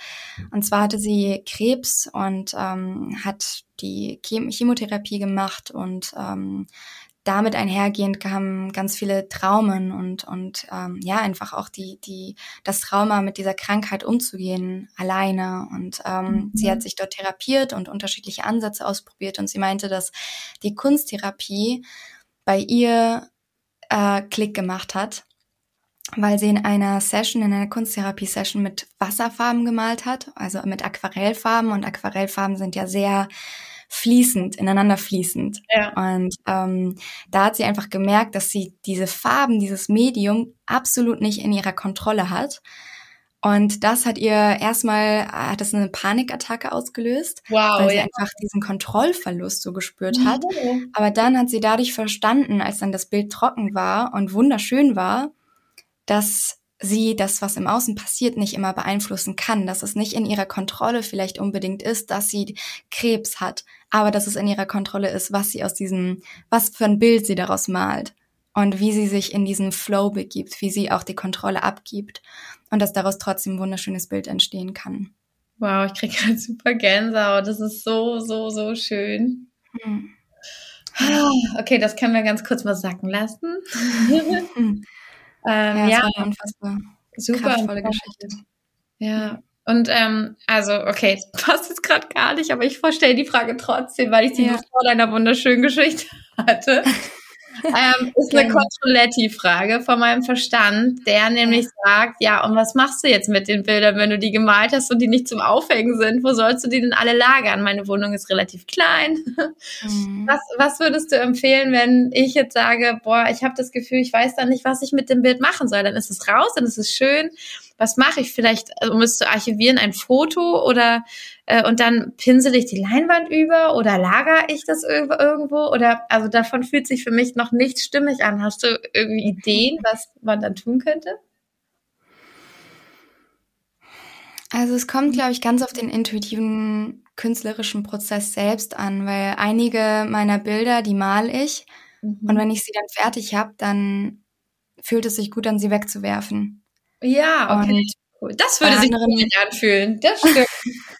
Speaker 2: Und zwar hatte sie Krebs und ähm, hat die Chemotherapie gemacht und ähm, damit einhergehend kamen ganz viele Traumen und und ähm, ja einfach auch die die das Trauma mit dieser Krankheit umzugehen alleine und ähm, mhm. sie hat sich dort therapiert und unterschiedliche Ansätze ausprobiert und sie meinte, dass die Kunsttherapie bei ihr äh, Klick gemacht hat weil sie in einer Session, in einer Kunsttherapie-Session mit Wasserfarben gemalt hat, also mit Aquarellfarben. Und Aquarellfarben sind ja sehr fließend, ineinander fließend. Ja. Und ähm, da hat sie einfach gemerkt, dass sie diese Farben, dieses Medium absolut nicht in ihrer Kontrolle hat. Und das hat ihr erstmal, hat es eine Panikattacke ausgelöst, wow, weil sie ja. einfach diesen Kontrollverlust so gespürt hat. Mhm. Aber dann hat sie dadurch verstanden, als dann das Bild trocken war und wunderschön war, dass sie das, was im Außen passiert, nicht immer beeinflussen kann, dass es nicht in ihrer Kontrolle vielleicht unbedingt ist, dass sie Krebs hat, aber dass es in ihrer Kontrolle ist, was sie aus diesem, was für ein Bild sie daraus malt und wie sie sich in diesen Flow begibt, wie sie auch die Kontrolle abgibt und dass daraus trotzdem ein wunderschönes Bild entstehen kann.
Speaker 1: Wow, ich kriege gerade super Gänsehaut. Das ist so, so, so schön. Hm. Okay, das können wir ganz kurz mal sacken lassen. Hm.
Speaker 2: Ähm, ja, ja. Unfassbar. Super. Kraftvolle Geschichte.
Speaker 1: Ja. Und ähm, also, okay, passt jetzt gerade gar nicht, aber ich vorstelle die Frage trotzdem, weil ich sie ja. vor deiner wunderschönen Geschichte hatte. Ähm, ist eine Controletti-Frage von meinem Verstand, der nämlich sagt, ja, und was machst du jetzt mit den Bildern, wenn du die gemalt hast und die nicht zum Aufhängen sind? Wo sollst du die denn alle lagern? Meine Wohnung ist relativ klein. Mhm. Was, was würdest du empfehlen, wenn ich jetzt sage, boah, ich habe das Gefühl, ich weiß da nicht, was ich mit dem Bild machen soll? Dann ist es raus, dann ist es schön was mache ich vielleicht, um es zu archivieren, ein Foto oder äh, und dann pinsel ich die Leinwand über oder lagere ich das irgendwo oder also davon fühlt sich für mich noch nicht stimmig an. Hast du irgendwie Ideen, was man dann tun könnte?
Speaker 2: Also es kommt, glaube ich, ganz auf den intuitiven künstlerischen Prozess selbst an, weil einige meiner Bilder, die mal ich mhm. und wenn ich sie dann fertig habe, dann fühlt es sich gut an, sie wegzuwerfen.
Speaker 1: Ja, okay. Und das würde sich nicht anfühlen. Das stimmt.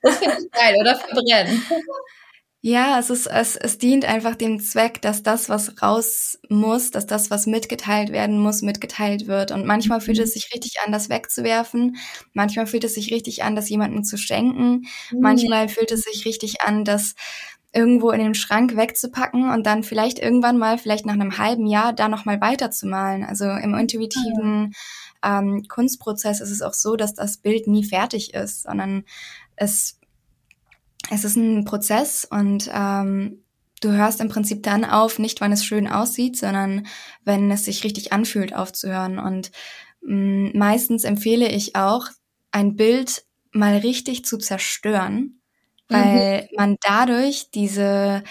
Speaker 1: das finde ich geil, oder verbrennen.
Speaker 2: Ja, es ist, es, es dient einfach dem Zweck, dass das, was raus muss, dass das, was mitgeteilt werden muss, mitgeteilt wird. Und manchmal fühlt es mhm. sich richtig an, das wegzuwerfen. Manchmal fühlt es sich richtig an, das jemandem zu schenken. Mhm. Manchmal fühlt es sich richtig an, das irgendwo in den Schrank wegzupacken und dann vielleicht irgendwann mal, vielleicht nach einem halben Jahr, da nochmal weiterzumalen. Also im intuitiven, ja ähm, Kunstprozess ist es auch so, dass das Bild nie fertig ist, sondern es, es ist ein Prozess und ähm, du hörst im Prinzip dann auf, nicht wann es schön aussieht, sondern wenn es sich richtig anfühlt, aufzuhören. Und mh, mm, meistens empfehle ich auch, ein Bild mal richtig zu zerstören, weil mhm. man dadurch diese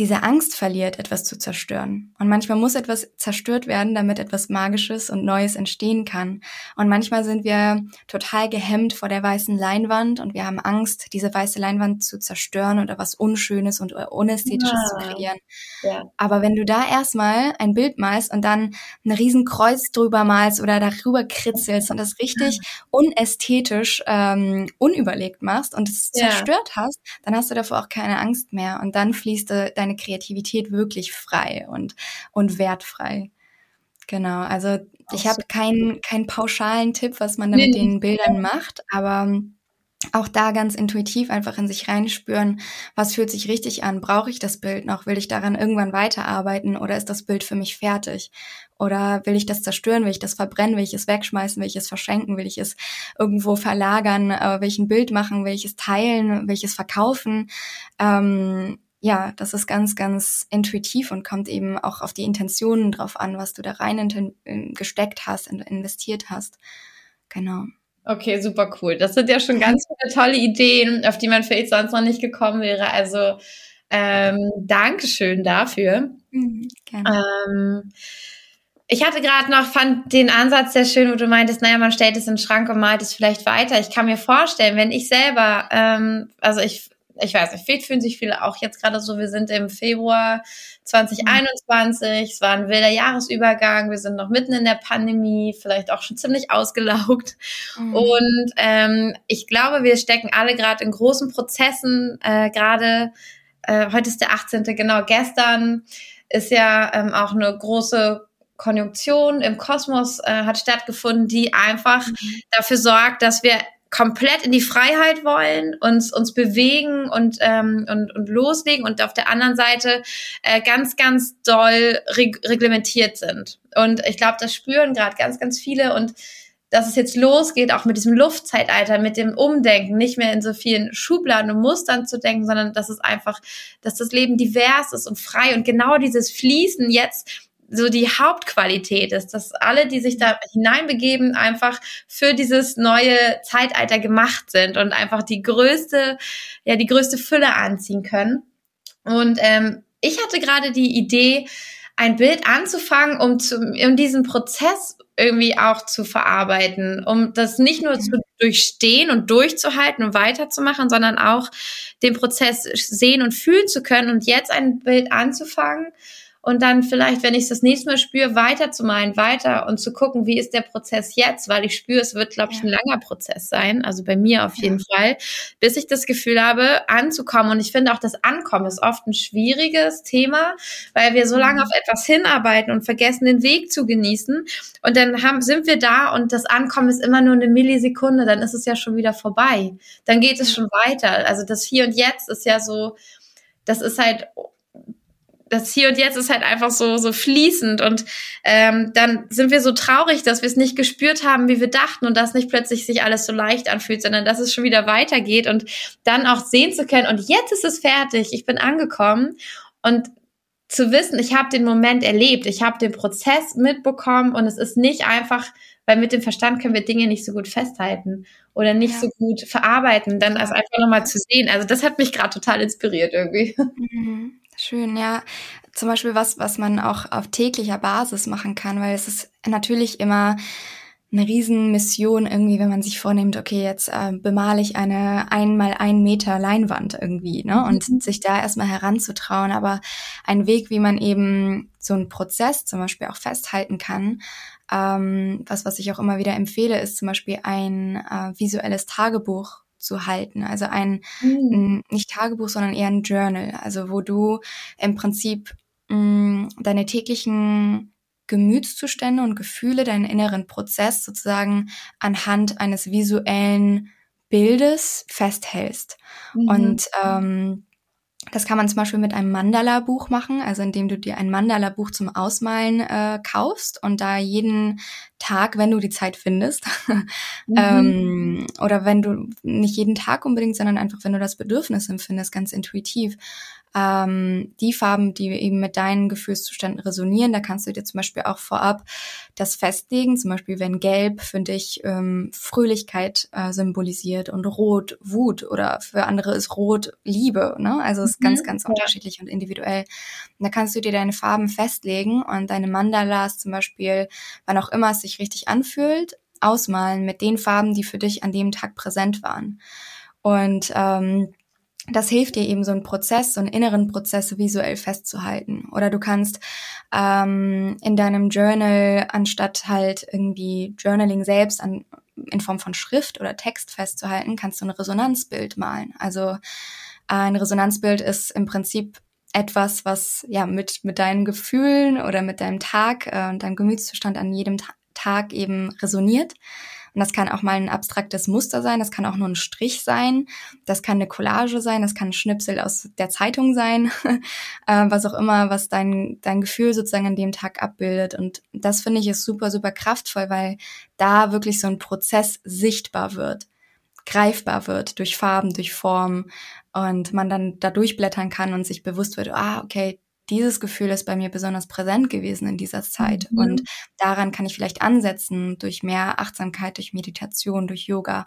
Speaker 2: diese Angst verliert, etwas zu zerstören. Und manchmal muss etwas zerstört werden, damit etwas Magisches und Neues entstehen kann. Und manchmal sind wir total gehemmt vor der weißen Leinwand und wir haben Angst, diese weiße Leinwand zu zerstören oder was Unschönes und Unästhetisches ja. zu kreieren. Ja. Aber wenn du da erstmal ein Bild malst und dann ein riesen Kreuz drüber malst oder darüber kritzelst und das richtig unästhetisch, ähm, unüberlegt machst und es ja. zerstört hast, dann hast du davor auch keine Angst mehr. Und dann fließt deine deine Kreativität wirklich frei und, und wertfrei. Genau, also ich habe keinen keinen pauschalen Tipp, was man da mit den Bildern macht, aber auch da ganz intuitiv einfach in sich reinspüren, was fühlt sich richtig an? Brauche ich das Bild noch? Will ich daran irgendwann weiterarbeiten oder ist das Bild für mich fertig? Oder will ich das zerstören? Will ich das verbrennen? Will ich es wegschmeißen? Will ich es verschenken? Will ich es irgendwo verlagern? Äh, will ich ein Bild machen? Will ich es teilen? Will ich es verkaufen? Ähm, ja, das ist ganz, ganz intuitiv und kommt eben auch auf die Intentionen drauf an, was du da rein gesteckt hast und investiert hast. Genau.
Speaker 1: Okay, super cool. Das sind ja schon ganz viele tolle Ideen, auf die man vielleicht sonst noch nicht gekommen wäre. Also ähm, Dankeschön dafür. Mhm, gerne. Ähm, Ich hatte gerade noch, fand den Ansatz sehr schön, wo du meintest, naja, man stellt es in den Schrank und malt es vielleicht weiter. Ich kann mir vorstellen, wenn ich selber, ähm, also ich, ich weiß nicht, vielleicht fühlen sich viele auch jetzt gerade so, wir sind im Februar 2021, mhm. es war ein wilder Jahresübergang, wir sind noch mitten in der Pandemie, vielleicht auch schon ziemlich ausgelaugt. Mhm. Und ähm, ich glaube, wir stecken alle gerade in großen Prozessen, äh, gerade äh, heute ist der 18. genau, gestern ist ja ähm, auch eine große Konjunktion im Kosmos äh, hat stattgefunden, die einfach mhm. dafür sorgt, dass wir komplett in die Freiheit wollen, uns uns bewegen und ähm, und, und loslegen und auf der anderen Seite äh, ganz ganz doll reg reglementiert sind. Und ich glaube, das spüren gerade ganz ganz viele und dass es jetzt losgeht, auch mit diesem Luftzeitalter, mit dem Umdenken, nicht mehr in so vielen Schubladen und Mustern zu denken, sondern dass es einfach, dass das Leben divers ist und frei und genau dieses Fließen jetzt so die Hauptqualität ist, dass alle, die sich da hineinbegeben, einfach für dieses neue Zeitalter gemacht sind und einfach die größte, ja, die größte Fülle anziehen können. Und ähm, ich hatte gerade die Idee, ein Bild anzufangen, um, zu, um diesen Prozess irgendwie auch zu verarbeiten, um das nicht nur zu durchstehen und durchzuhalten und weiterzumachen, sondern auch den Prozess sehen und fühlen zu können und jetzt ein Bild anzufangen, und dann vielleicht, wenn ich es das nächste Mal spüre, weiterzumalen, weiter und zu gucken, wie ist der Prozess jetzt, weil ich spüre, es wird, glaube ich, ein langer Prozess sein, also bei mir auf jeden ja. Fall, bis ich das Gefühl habe, anzukommen. Und ich finde auch, das Ankommen ist oft ein schwieriges Thema, weil wir so lange mhm. auf etwas hinarbeiten und vergessen, den Weg zu genießen. Und dann haben, sind wir da und das Ankommen ist immer nur eine Millisekunde, dann ist es ja schon wieder vorbei. Dann geht es schon weiter. Also das Hier und Jetzt ist ja so, das ist halt das Hier und Jetzt ist halt einfach so so fließend und ähm, dann sind wir so traurig, dass wir es nicht gespürt haben, wie wir dachten und dass nicht plötzlich sich alles so leicht anfühlt, sondern dass es schon wieder weitergeht und dann auch sehen zu können und jetzt ist es fertig, ich bin angekommen und zu wissen, ich habe den Moment erlebt, ich habe den Prozess mitbekommen und es ist nicht einfach, weil mit dem Verstand können wir Dinge nicht so gut festhalten oder nicht ja. so gut verarbeiten, dann als einfach nochmal zu sehen. Also das hat mich gerade total inspiriert irgendwie.
Speaker 2: Mhm. Schön, ja. Zum Beispiel was, was man auch auf täglicher Basis machen kann, weil es ist natürlich immer eine Riesenmission irgendwie, wenn man sich vornimmt, okay, jetzt äh, bemale ich eine einmal ein Meter Leinwand irgendwie, ne? Und mhm. sich da erstmal heranzutrauen. Aber ein Weg, wie man eben so einen Prozess zum Beispiel auch festhalten kann, ähm, was, was ich auch immer wieder empfehle, ist zum Beispiel ein äh, visuelles Tagebuch zu halten. Also ein, mhm. nicht Tagebuch, sondern eher ein Journal. Also wo du im Prinzip mh, deine täglichen Gemütszustände und Gefühle, deinen inneren Prozess sozusagen anhand eines visuellen Bildes festhältst. Mhm. Und ähm, das kann man zum Beispiel mit einem Mandala-Buch machen, also indem du dir ein Mandala-Buch zum Ausmalen äh, kaufst und da jeden Tag, wenn du die Zeit findest, mhm. ähm, oder wenn du nicht jeden Tag unbedingt, sondern einfach, wenn du das Bedürfnis empfindest, ganz intuitiv, ähm, die Farben, die eben mit deinen Gefühlszuständen resonieren. Da kannst du dir zum Beispiel auch vorab das festlegen. Zum Beispiel, wenn Gelb für dich ähm, Fröhlichkeit äh, symbolisiert und Rot Wut oder für andere ist Rot Liebe. Ne? Also es ist mhm. ganz, ganz ja. unterschiedlich und individuell. Und da kannst du dir deine Farben festlegen und deine Mandalas zum Beispiel, wann auch immer es sich richtig anfühlt, ausmalen mit den Farben, die für dich an dem Tag präsent waren. Und ähm, das hilft dir eben so einen Prozess, so einen inneren Prozess visuell festzuhalten. Oder du kannst ähm, in deinem Journal, anstatt halt irgendwie Journaling selbst an, in Form von Schrift oder Text festzuhalten, kannst du ein Resonanzbild malen. Also ein Resonanzbild ist im Prinzip etwas, was ja mit, mit deinen Gefühlen oder mit deinem Tag äh, und deinem Gemütszustand an jedem Ta Tag eben resoniert. Und das kann auch mal ein abstraktes Muster sein, das kann auch nur ein Strich sein, das kann eine Collage sein, das kann ein Schnipsel aus der Zeitung sein, äh, was auch immer, was dein, dein Gefühl sozusagen an dem Tag abbildet. Und das finde ich ist super, super kraftvoll, weil da wirklich so ein Prozess sichtbar wird greifbar wird durch Farben, durch Form und man dann da durchblättern kann und sich bewusst wird, ah, okay, dieses Gefühl ist bei mir besonders präsent gewesen in dieser Zeit. Mhm. Und daran kann ich vielleicht ansetzen durch mehr Achtsamkeit, durch Meditation, durch Yoga,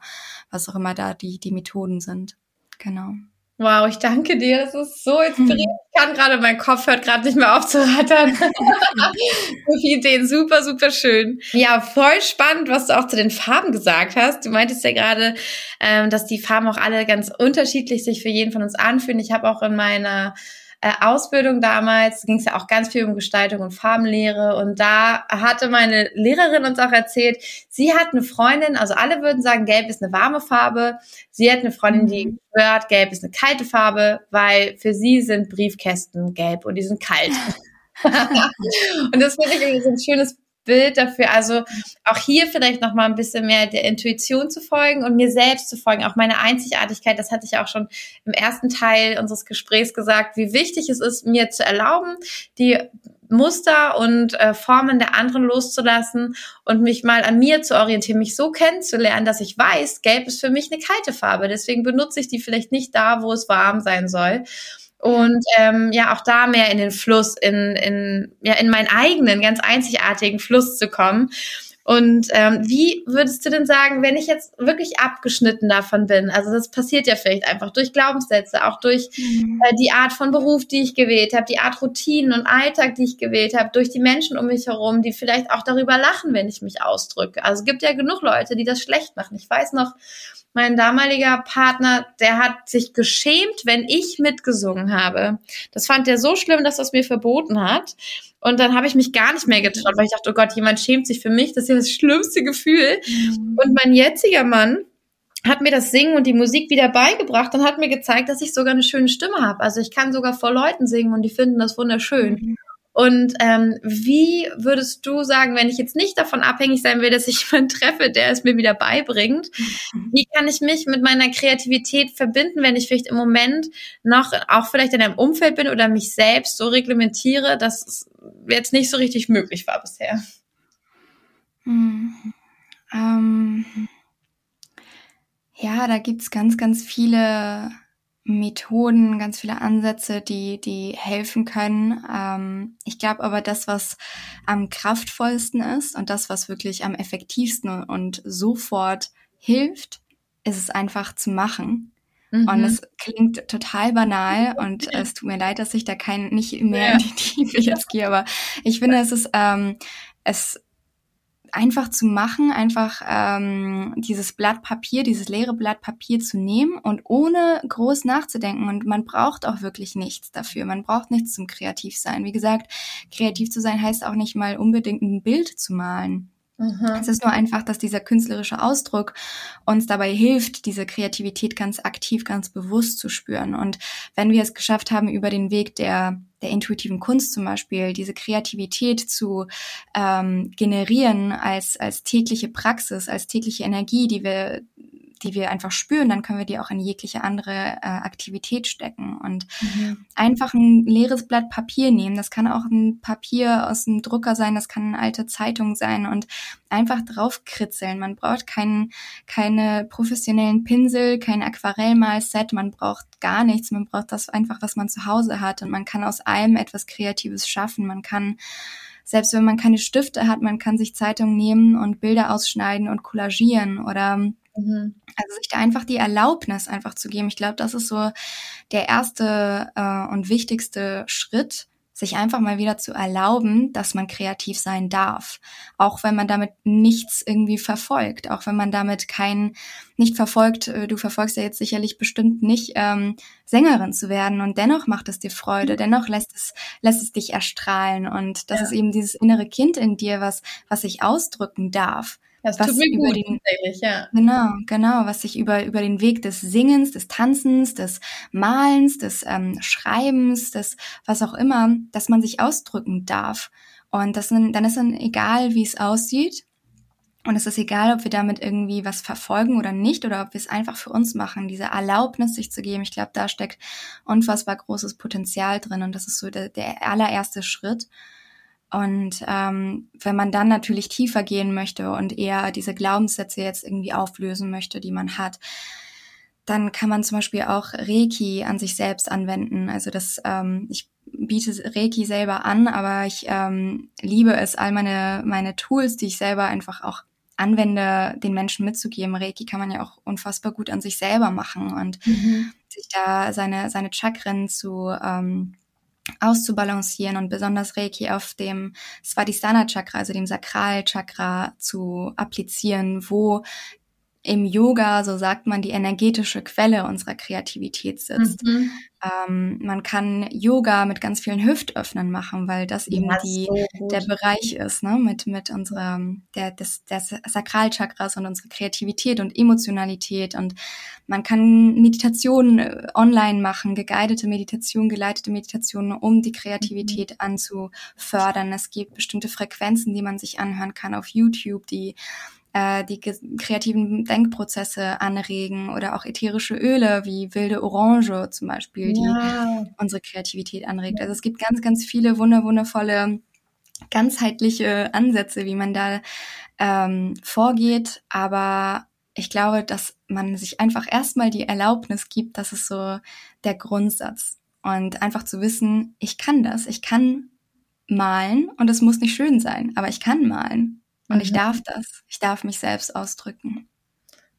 Speaker 2: was auch immer da die, die Methoden sind. Genau.
Speaker 1: Wow, ich danke dir. Das ist so inspirierend. Ich kann gerade, mein Kopf hört gerade nicht mehr auf zu rattern. so viele Ideen. Super, super schön. Ja, voll spannend, was du auch zu den Farben gesagt hast. Du meintest ja gerade, ähm, dass die Farben auch alle ganz unterschiedlich sich für jeden von uns anfühlen. Ich habe auch in meiner Ausbildung damals ging es ja auch ganz viel um Gestaltung und Farbenlehre und da hatte meine Lehrerin uns auch erzählt, sie hat eine Freundin, also alle würden sagen, Gelb ist eine warme Farbe. Sie hat eine Freundin, die mhm. hört, Gelb ist eine kalte Farbe, weil für sie sind Briefkästen gelb und die sind kalt. und das finde ich irgendwie so ein schönes Bild dafür. Also auch hier vielleicht noch mal ein bisschen mehr der Intuition zu folgen und mir selbst zu folgen. Auch meine Einzigartigkeit, das hatte ich auch schon im ersten Teil unseres Gesprächs gesagt, wie wichtig es ist, mir zu erlauben, die Muster und äh, Formen der anderen loszulassen und mich mal an mir zu orientieren, mich so kennenzulernen, dass ich weiß, Gelb ist für mich eine kalte Farbe. Deswegen benutze ich die vielleicht nicht da, wo es warm sein soll und ähm, ja auch da mehr in den Fluss, in, in, ja, in meinen eigenen, ganz einzigartigen Fluss zu kommen. Und ähm, wie würdest du denn sagen, wenn ich jetzt wirklich abgeschnitten davon bin? Also das passiert ja vielleicht einfach durch Glaubenssätze, auch durch mhm. äh, die Art von Beruf, die ich gewählt habe, die Art Routinen und Alltag, die ich gewählt habe, durch die Menschen um mich herum, die vielleicht auch darüber lachen, wenn ich mich ausdrücke. Also es gibt ja genug Leute, die das schlecht machen. Ich weiß noch, mein damaliger Partner, der hat sich geschämt, wenn ich mitgesungen habe. Das fand er so schlimm, dass er es mir verboten hat. Und dann habe ich mich gar nicht mehr getraut, weil ich dachte, oh Gott, jemand schämt sich für mich. Das ist ja das schlimmste Gefühl. Mhm. Und mein jetziger Mann, hat mir das Singen und die Musik wieder beigebracht und hat mir gezeigt, dass ich sogar eine schöne Stimme habe. Also ich kann sogar vor Leuten singen und die finden das wunderschön. Mhm. Und ähm, wie würdest du sagen, wenn ich jetzt nicht davon abhängig sein will, dass ich jemanden treffe, der es mir wieder beibringt, mhm. wie kann ich mich mit meiner Kreativität verbinden, wenn ich vielleicht im Moment noch auch vielleicht in einem Umfeld bin oder mich selbst so reglementiere, dass es jetzt nicht so richtig möglich war bisher?
Speaker 2: Hm. Ähm, ja, da gibt's ganz, ganz viele Methoden, ganz viele Ansätze, die, die helfen können. Ähm, ich glaube aber, das, was am kraftvollsten ist und das, was wirklich am effektivsten und sofort hilft, ist es einfach zu machen. Mhm. Und es klingt total banal und es tut mir leid, dass ich da kein nicht mehr ja. in die Tiefe jetzt gehe, aber ich finde, es ist ähm, es einfach zu machen, einfach ähm, dieses Blatt Papier, dieses leere Blatt Papier zu nehmen und ohne groß nachzudenken. Und man braucht auch wirklich nichts dafür. Man braucht nichts zum Kreativsein. Wie gesagt, kreativ zu sein heißt auch nicht mal unbedingt ein Bild zu malen. Mhm. Es ist nur einfach, dass dieser künstlerische Ausdruck uns dabei hilft, diese Kreativität ganz aktiv, ganz bewusst zu spüren. Und wenn wir es geschafft haben, über den Weg der der intuitiven Kunst zum Beispiel, diese Kreativität zu ähm, generieren als, als tägliche Praxis, als tägliche Energie, die wir die wir einfach spüren, dann können wir die auch in jegliche andere äh, Aktivität stecken und mhm. einfach ein leeres Blatt Papier nehmen. Das kann auch ein Papier aus dem Drucker sein, das kann eine alte Zeitung sein und einfach draufkritzeln. Man braucht keinen, keine professionellen Pinsel, kein Aquarellmalset, man braucht gar nichts. Man braucht das einfach, was man zu Hause hat und man kann aus allem etwas Kreatives schaffen. Man kann selbst wenn man keine Stifte hat, man kann sich Zeitungen nehmen und Bilder ausschneiden und collagieren oder Mhm. Also sich da einfach die Erlaubnis einfach zu geben. Ich glaube, das ist so der erste äh, und wichtigste Schritt, sich einfach mal wieder zu erlauben, dass man kreativ sein darf. Auch wenn man damit nichts irgendwie verfolgt, auch wenn man damit kein, nicht verfolgt, äh, du verfolgst ja jetzt sicherlich bestimmt nicht, ähm, Sängerin zu werden und dennoch macht es dir Freude, dennoch lässt es, lässt es dich erstrahlen und das ja. ist eben dieses innere Kind in dir, was, was sich ausdrücken darf.
Speaker 1: Das was tut mir gut,
Speaker 2: den, ja. Genau, genau, was sich über, über den Weg des Singens, des Tanzens, des Malens, des ähm, Schreibens, des was auch immer, dass man sich ausdrücken darf. Und das, dann ist dann egal, wie es aussieht. Und es ist egal, ob wir damit irgendwie was verfolgen oder nicht, oder ob wir es einfach für uns machen, diese Erlaubnis sich zu geben. Ich glaube, da steckt unfassbar großes Potenzial drin. Und das ist so der, der allererste Schritt. Und ähm, wenn man dann natürlich tiefer gehen möchte und eher diese Glaubenssätze jetzt irgendwie auflösen möchte, die man hat, dann kann man zum Beispiel auch Reiki an sich selbst anwenden. Also das, ähm, ich biete Reiki selber an, aber ich ähm, liebe es, all meine, meine Tools, die ich selber einfach auch anwende, den Menschen mitzugeben. Reiki kann man ja auch unfassbar gut an sich selber machen und mhm. sich da seine, seine Chakren zu ähm, auszubalancieren und besonders Reiki auf dem Svadhisthana Chakra, also dem Sakralchakra zu applizieren, wo im Yoga, so sagt man, die energetische Quelle unserer Kreativität sitzt. Mhm. Ähm, man kann Yoga mit ganz vielen Hüftöffnen machen, weil das eben ja, die, so der Bereich ist, ne, mit, mit unserem, der, des, des Sakralchakras und unserer Kreativität und Emotionalität. Und man kann Meditationen äh, online machen, geguidete Meditation, geleitete Meditationen, um die Kreativität mhm. anzufördern. Es gibt bestimmte Frequenzen, die man sich anhören kann auf YouTube, die äh, die kreativen Denkprozesse anregen oder auch ätherische Öle wie wilde Orange zum Beispiel, die ja. unsere Kreativität anregt. Also es gibt ganz, ganz viele wunderwundervolle ganzheitliche Ansätze, wie man da ähm, vorgeht, aber ich glaube, dass man sich einfach erstmal die Erlaubnis gibt, das ist so der Grundsatz. Und einfach zu wissen, ich kann das, ich kann malen und es muss nicht schön sein, aber ich kann malen. Und mhm. ich darf das. Ich darf mich selbst ausdrücken.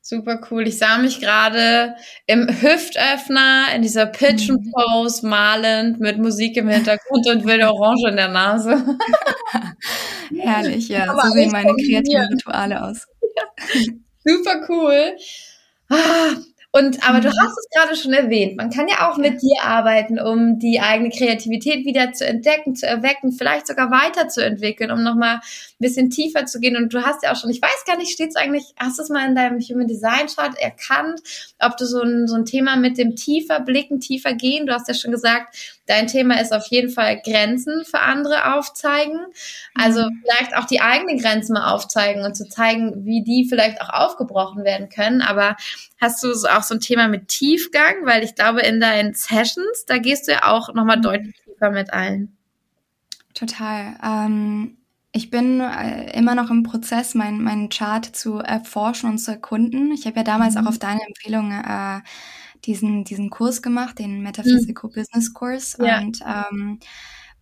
Speaker 1: Super cool. Ich sah mich gerade im Hüftöffner in dieser Pigeon mhm. Pose malend mit Musik im Hintergrund und wilde Orange in der Nase.
Speaker 2: Herrlich, ja. Aber so sehen meine kreativen Rituale aus.
Speaker 1: Ja. Super cool. Ah, und aber du mhm. hast es gerade schon erwähnt, man kann ja auch mit dir arbeiten, um die eigene Kreativität wieder zu entdecken, zu erwecken, vielleicht sogar weiterzuentwickeln, um nochmal ein bisschen tiefer zu gehen. Und du hast ja auch schon, ich weiß gar nicht, steht's eigentlich, hast du es mal in deinem Human Design Chart erkannt, ob du so ein, so ein Thema mit dem tiefer blicken, tiefer gehen, du hast ja schon gesagt, dein Thema ist auf jeden Fall Grenzen für andere aufzeigen. Also mhm. vielleicht auch die eigenen Grenzen mal aufzeigen und zu zeigen, wie die vielleicht auch aufgebrochen werden können. Aber hast du auch so ein Thema mit Tiefgang? Weil ich glaube, in deinen Sessions, da gehst du ja auch nochmal mhm. deutlich tiefer mit allen.
Speaker 2: Total. Ähm, ich bin äh, immer noch im Prozess, meinen mein Chart zu erforschen und zu erkunden. Ich habe ja damals mhm. auch auf deine Empfehlung äh, diesen, diesen Kurs gemacht, den Metaphysical mhm. Business Course. Ja. Und ähm,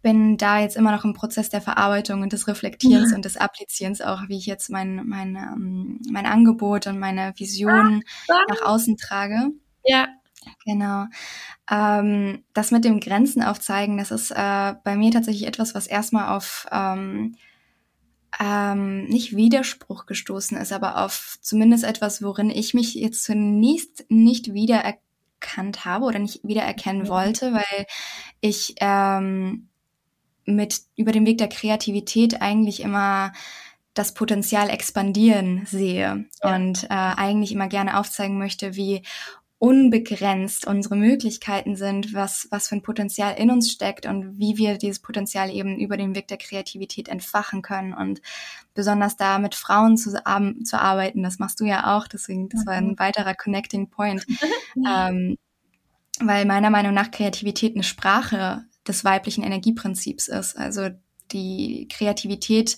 Speaker 2: bin da jetzt immer noch im Prozess der Verarbeitung und des Reflektierens ja. und des Applizierens auch, wie ich jetzt mein, mein, ähm, mein Angebot und meine Vision ah, nach außen trage.
Speaker 1: Ja.
Speaker 2: Genau. Ähm, das mit dem Grenzen aufzeigen, das ist äh, bei mir tatsächlich etwas, was erstmal auf ähm, ähm, nicht Widerspruch gestoßen ist, aber auf zumindest etwas, worin ich mich jetzt zunächst nicht wiedererkannt habe oder nicht wiedererkennen wollte, weil ich ähm, mit über den Weg der Kreativität eigentlich immer das Potenzial expandieren sehe ja. und äh, eigentlich immer gerne aufzeigen möchte, wie unbegrenzt unsere Möglichkeiten sind, was, was für ein Potenzial in uns steckt und wie wir dieses Potenzial eben über den Weg der Kreativität entfachen können. Und besonders da mit Frauen zu, zu arbeiten, das machst du ja auch, deswegen, das war ein mhm. weiterer Connecting Point, ähm, weil meiner Meinung nach Kreativität eine Sprache des weiblichen Energieprinzips ist, also die Kreativität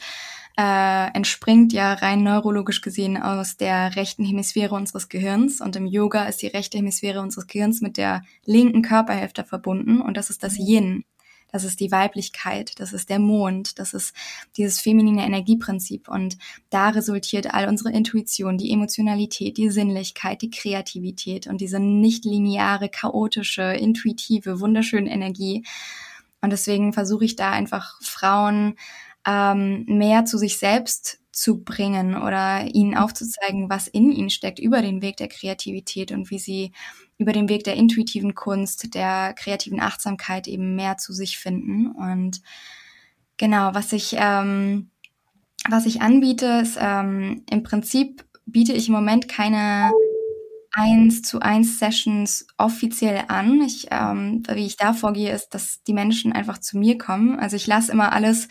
Speaker 2: äh, entspringt ja rein neurologisch gesehen aus der rechten Hemisphäre unseres Gehirns und im Yoga ist die rechte Hemisphäre unseres Gehirns mit der linken Körperhälfte verbunden und das ist das mhm. Yin. Das ist die Weiblichkeit, das ist der Mond, das ist dieses feminine Energieprinzip und da resultiert all unsere Intuition, die Emotionalität, die Sinnlichkeit, die Kreativität und diese nicht lineare, chaotische, intuitive, wunderschöne Energie. Und deswegen versuche ich da einfach Frauen ähm, mehr zu sich selbst zu bringen oder ihnen aufzuzeigen, was in ihnen steckt über den Weg der Kreativität und wie sie über den Weg der intuitiven Kunst, der kreativen Achtsamkeit eben mehr zu sich finden. Und genau, was ich, ähm, was ich anbiete, ist ähm, im Prinzip biete ich im Moment keine eins zu eins Sessions offiziell an. Ich, ähm, wie ich da vorgehe, ist, dass die Menschen einfach zu mir kommen. Also ich lasse immer alles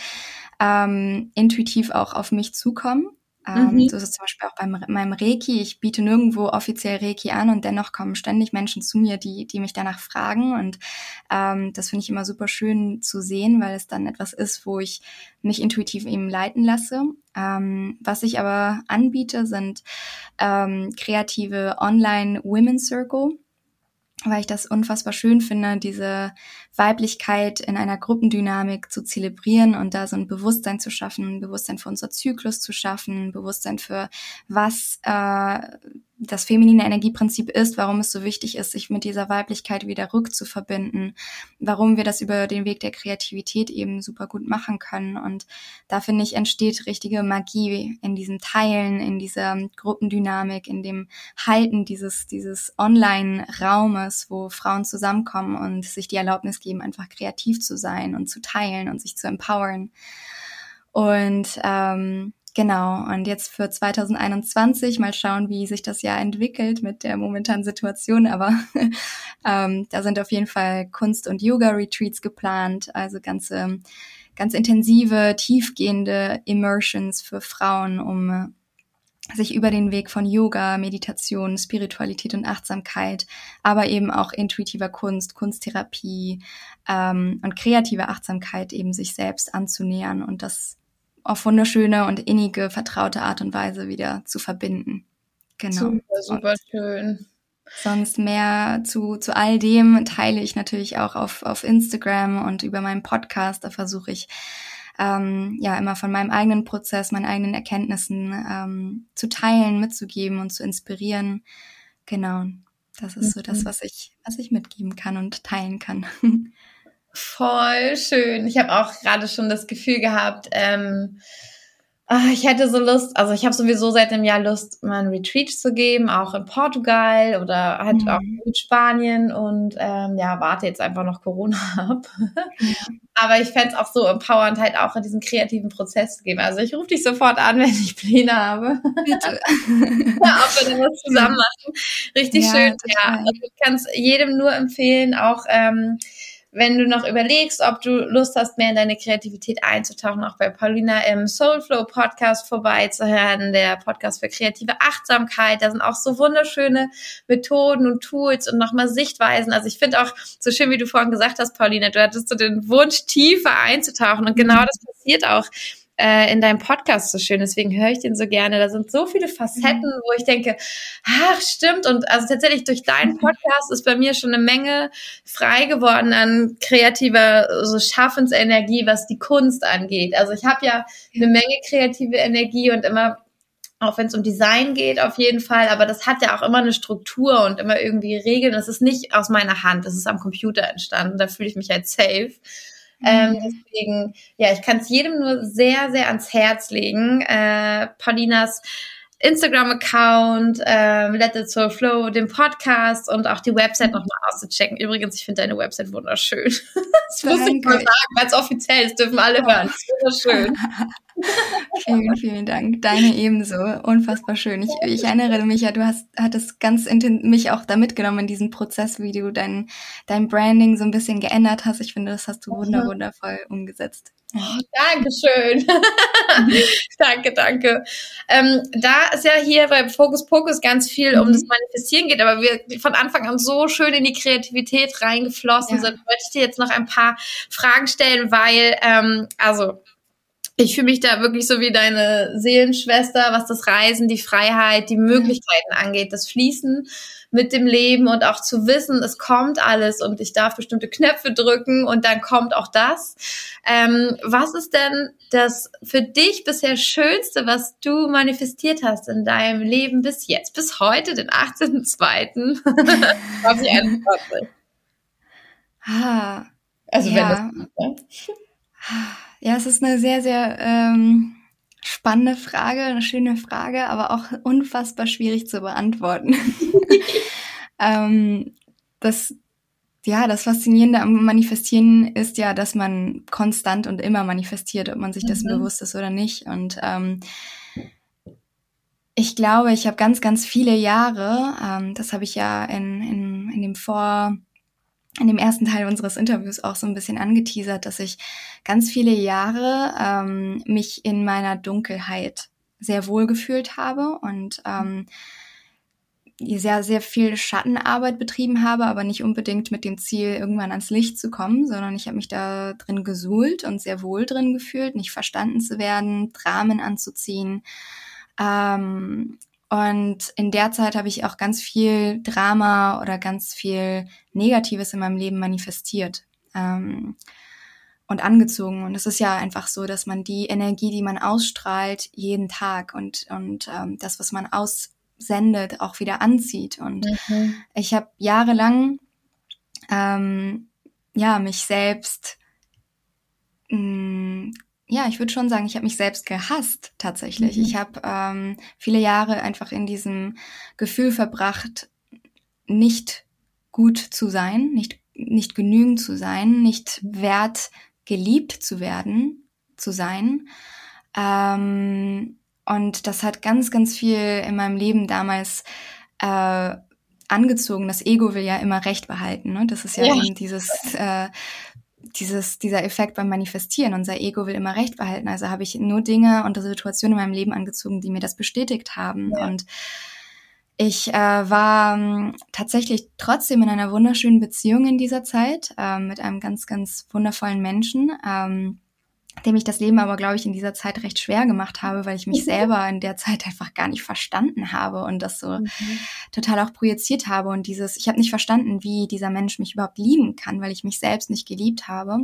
Speaker 2: ähm, intuitiv auch auf mich zukommen. Ähm, mhm. So ist es zum Beispiel auch bei meinem Reiki. Ich biete nirgendwo offiziell Reiki an und dennoch kommen ständig Menschen zu mir, die, die mich danach fragen. Und ähm, das finde ich immer super schön zu sehen, weil es dann etwas ist, wo ich mich intuitiv eben leiten lasse. Ähm, was ich aber anbiete, sind ähm, kreative Online Women Circle. weil ich das unfassbar schön finde, diese Weiblichkeit in einer Gruppendynamik zu zelebrieren und da so ein Bewusstsein zu schaffen, ein Bewusstsein für unser Zyklus zu schaffen, ein Bewusstsein für was äh, das feminine Energieprinzip ist, warum es so wichtig ist, sich mit dieser Weiblichkeit wieder rückzuverbinden, warum wir das über den Weg der Kreativität eben super gut machen können. Und da finde ich, entsteht richtige Magie in diesem Teilen, in dieser Gruppendynamik, in dem Halten dieses, dieses Online-Raumes, wo Frauen zusammenkommen und sich die Erlaubnis geben, einfach kreativ zu sein und zu teilen und sich zu empowern. Und ähm, Genau, und jetzt für 2021 mal schauen, wie sich das Jahr entwickelt mit der momentanen Situation. Aber ähm, da sind auf jeden Fall Kunst- und Yoga-Retreats geplant, also ganze, ganz intensive, tiefgehende Immersions für Frauen, um sich über den Weg von Yoga, Meditation, Spiritualität und Achtsamkeit, aber eben auch intuitiver Kunst, Kunsttherapie ähm, und kreative Achtsamkeit eben sich selbst anzunähern und das auf wunderschöne und innige, vertraute Art und Weise wieder zu verbinden.
Speaker 1: Genau. Super, super und schön.
Speaker 2: Sonst mehr zu, zu all dem teile ich natürlich auch auf, auf Instagram und über meinen Podcast. Da versuche ich ähm, ja immer von meinem eigenen Prozess, meinen eigenen Erkenntnissen ähm, zu teilen, mitzugeben und zu inspirieren. Genau, das ist so das, mhm. was ich, was ich mitgeben kann und teilen kann.
Speaker 1: Voll schön. Ich habe auch gerade schon das Gefühl gehabt, ähm, ich hätte so Lust, also ich habe sowieso seit einem Jahr Lust, mal ein Retreat zu geben, auch in Portugal oder halt mhm. auch in Spanien und ähm, ja, warte jetzt einfach noch Corona ab. Aber ich fände es auch so empowernd, halt auch in diesen kreativen Prozess zu geben. Also ich rufe dich sofort an, wenn ich Pläne habe. Bitte. ja, ob wir dann was zusammen machen. Richtig ja, schön. Ja, also ich kann es jedem nur empfehlen, auch ähm, wenn du noch überlegst, ob du Lust hast, mehr in deine Kreativität einzutauchen, auch bei Paulina im Soulflow Podcast vorbeizuhören, der Podcast für kreative Achtsamkeit. Da sind auch so wunderschöne Methoden und Tools und nochmal Sichtweisen. Also ich finde auch so schön, wie du vorhin gesagt hast, Paulina, du hattest so den Wunsch, tiefer einzutauchen und genau das passiert auch äh, in deinem Podcast so schön. Deswegen höre ich den so gerne. Da sind so viele Facetten, mhm. wo ich denke, ach, stimmt. Und also tatsächlich durch deinen Podcast ist bei mir schon eine Menge frei geworden an kreativer so Schaffensenergie, was die Kunst angeht. Also ich habe ja eine Menge kreative Energie und immer auch wenn es um Design geht, auf jeden Fall. Aber das hat ja auch immer eine Struktur und immer irgendwie Regeln. Das ist nicht aus meiner Hand, das ist am Computer entstanden. Da fühle ich mich halt safe. Ähm, mhm. deswegen, ja, ich kann es jedem nur sehr, sehr ans Herz legen. Äh, Paulinas Instagram-Account, ähm, Let It So Flow, den Podcast und auch die Website mhm. nochmal auszuchecken. Übrigens, ich finde deine Website wunderschön. das muss ich mal sagen, weil es offiziell ist, dürfen alle hören. Das ist wunderschön.
Speaker 2: vielen, vielen Dank. Deine ebenso. Unfassbar schön. Ich, ich erinnere mich ja, du hast, hattest ganz mich auch da mitgenommen in diesen Prozess, wie du dein, dein Branding so ein bisschen geändert hast. Ich finde, das hast du wunder, wundervoll umgesetzt.
Speaker 1: Oh, Dankeschön. danke, danke. Ähm, da ist ja hier bei Focus Pocus ganz viel um mhm. das Manifestieren geht, aber wir von Anfang an so schön in die Kreativität reingeflossen ja. sind, wollte ich dir jetzt noch ein paar Fragen stellen, weil, ähm, also ich fühle mich da wirklich so wie deine Seelenschwester, was das Reisen, die Freiheit, die Möglichkeiten angeht, das Fließen mit dem Leben und auch zu wissen, es kommt alles und ich darf bestimmte Knöpfe drücken und dann kommt auch das. Ähm, was ist denn das für dich bisher Schönste, was du manifestiert hast in deinem Leben bis jetzt, bis heute, den 18.02.2021?
Speaker 2: ah, also ja. wenn das... Ne? Ja, es ist eine sehr, sehr ähm, spannende Frage, eine schöne Frage, aber auch unfassbar schwierig zu beantworten. ähm, das, ja, das Faszinierende am Manifestieren ist ja, dass man konstant und immer manifestiert, ob man sich dessen mhm. bewusst ist oder nicht. Und ähm, ich glaube, ich habe ganz, ganz viele Jahre, ähm, das habe ich ja in, in, in dem Vor in dem ersten Teil unseres Interviews auch so ein bisschen angeteasert, dass ich ganz viele Jahre ähm, mich in meiner Dunkelheit sehr wohl gefühlt habe und ähm, sehr, sehr viel Schattenarbeit betrieben habe, aber nicht unbedingt mit dem Ziel, irgendwann ans Licht zu kommen, sondern ich habe mich da drin gesuhlt und sehr wohl drin gefühlt, nicht verstanden zu werden, Dramen anzuziehen. Ähm, Und in der Zeit habe ich auch ganz viel Drama oder ganz viel Negatives in meinem Leben manifestiert ähm, und angezogen. Und es ist ja einfach so, dass man die Energie, die man ausstrahlt, jeden Tag und, und ähm, das, was man aussendet, auch wieder anzieht. Und mhm. ich habe jahrelang ähm, ja mich selbst mh, mm, ja, ich würde schon sagen, ich habe mich selbst gehasst tatsächlich. Mhm. Ich habe ähm, viele Jahre einfach in diesem Gefühl verbracht, nicht gut zu sein, nicht, nicht genügend zu sein, nicht wert geliebt zu werden, zu sein. Ähm, und das hat ganz, ganz viel in meinem Leben damals äh, angezogen. Das Ego will ja immer Recht behalten. Ne? Das ist ja, ja. eben dieses äh, dieses, dieser Effekt beim Manifestieren. Unser Ego will immer Recht behalten. Also habe ich nur Dinge und Situationen in meinem Leben angezogen, die mir das bestätigt haben. Ja. Und ich äh, war ähm, tatsächlich trotzdem in einer wunderschönen Beziehung in dieser Zeit äh, mit einem ganz, ganz wundervollen Menschen. Ähm, dem ich das Leben aber, glaube ich, in dieser Zeit recht schwer gemacht habe, weil ich mich selber in der Zeit einfach gar nicht verstanden habe und das so mhm. total auch projiziert habe. Und dieses, ich habe nicht verstanden, wie dieser Mensch mich überhaupt lieben kann, weil ich mich selbst nicht geliebt habe.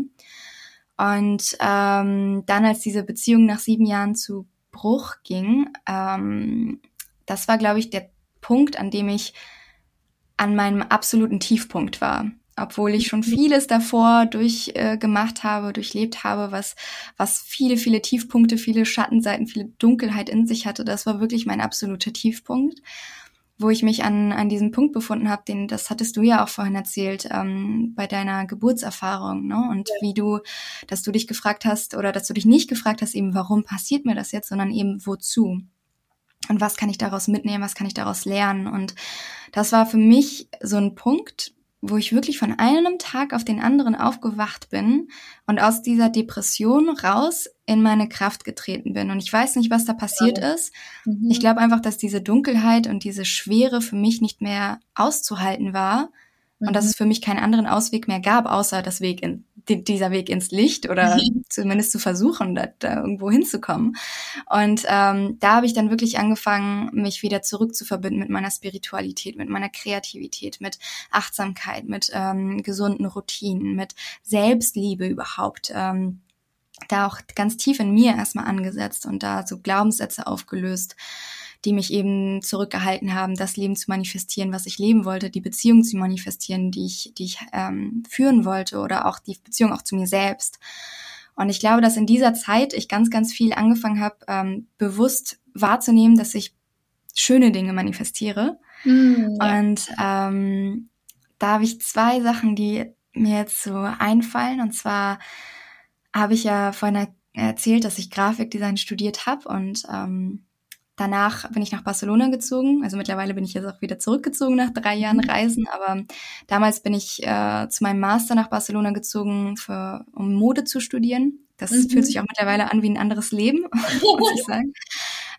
Speaker 2: Und ähm, dann, als diese Beziehung nach sieben Jahren zu Bruch ging, ähm, das war, glaube ich, der Punkt, an dem ich an meinem absoluten Tiefpunkt war obwohl ich schon vieles davor durchgemacht äh, habe, durchlebt habe, was, was viele, viele Tiefpunkte, viele Schattenseiten, viele Dunkelheit in sich hatte. Das war wirklich mein absoluter Tiefpunkt, wo ich mich an, an diesem Punkt befunden habe, den, das hattest du ja auch vorhin erzählt, ähm, bei deiner Geburtserfahrung, ne? Und ja. wie du, dass du dich gefragt hast oder dass du dich nicht gefragt hast, eben, warum passiert mir das jetzt, sondern eben, wozu? Und was kann ich daraus mitnehmen, was kann ich daraus lernen? Und das war für mich so ein Punkt, wo ich wirklich von einem Tag auf den anderen aufgewacht bin und aus dieser Depression raus in meine Kraft getreten bin. Und ich weiß nicht, was da passiert ja. ist. Mhm. Ich glaube einfach, dass diese Dunkelheit und diese Schwere für mich nicht mehr auszuhalten war und dass mhm. es für mich keinen anderen Ausweg mehr gab, außer das Weg in, dieser Weg ins Licht oder zumindest zu versuchen, da, da irgendwo hinzukommen. Und ähm, da habe ich dann wirklich angefangen, mich wieder zurück zu verbinden mit meiner Spiritualität, mit meiner Kreativität, mit Achtsamkeit, mit ähm, gesunden Routinen, mit Selbstliebe überhaupt. Ähm, da auch ganz tief in mir erstmal angesetzt und da so Glaubenssätze aufgelöst die mich eben zurückgehalten haben, das Leben zu manifestieren, was ich leben wollte, die Beziehung zu manifestieren, die ich, die ich ähm, führen wollte oder auch die Beziehung auch zu mir selbst. Und ich glaube, dass in dieser Zeit ich ganz, ganz viel angefangen habe, ähm, bewusst wahrzunehmen, dass ich schöne Dinge manifestiere. Mhm. Und ähm, da habe ich zwei Sachen, die mir jetzt so einfallen. Und zwar habe ich ja vorhin erzählt, dass ich Grafikdesign studiert habe und ähm, Danach bin ich nach Barcelona gezogen. Also mittlerweile bin ich jetzt auch wieder zurückgezogen nach drei Jahren mhm. Reisen. Aber damals bin ich äh, zu meinem Master nach Barcelona gezogen, für, um Mode zu studieren. Das mhm. fühlt sich auch mittlerweile an wie ein anderes Leben, muss ich sagen.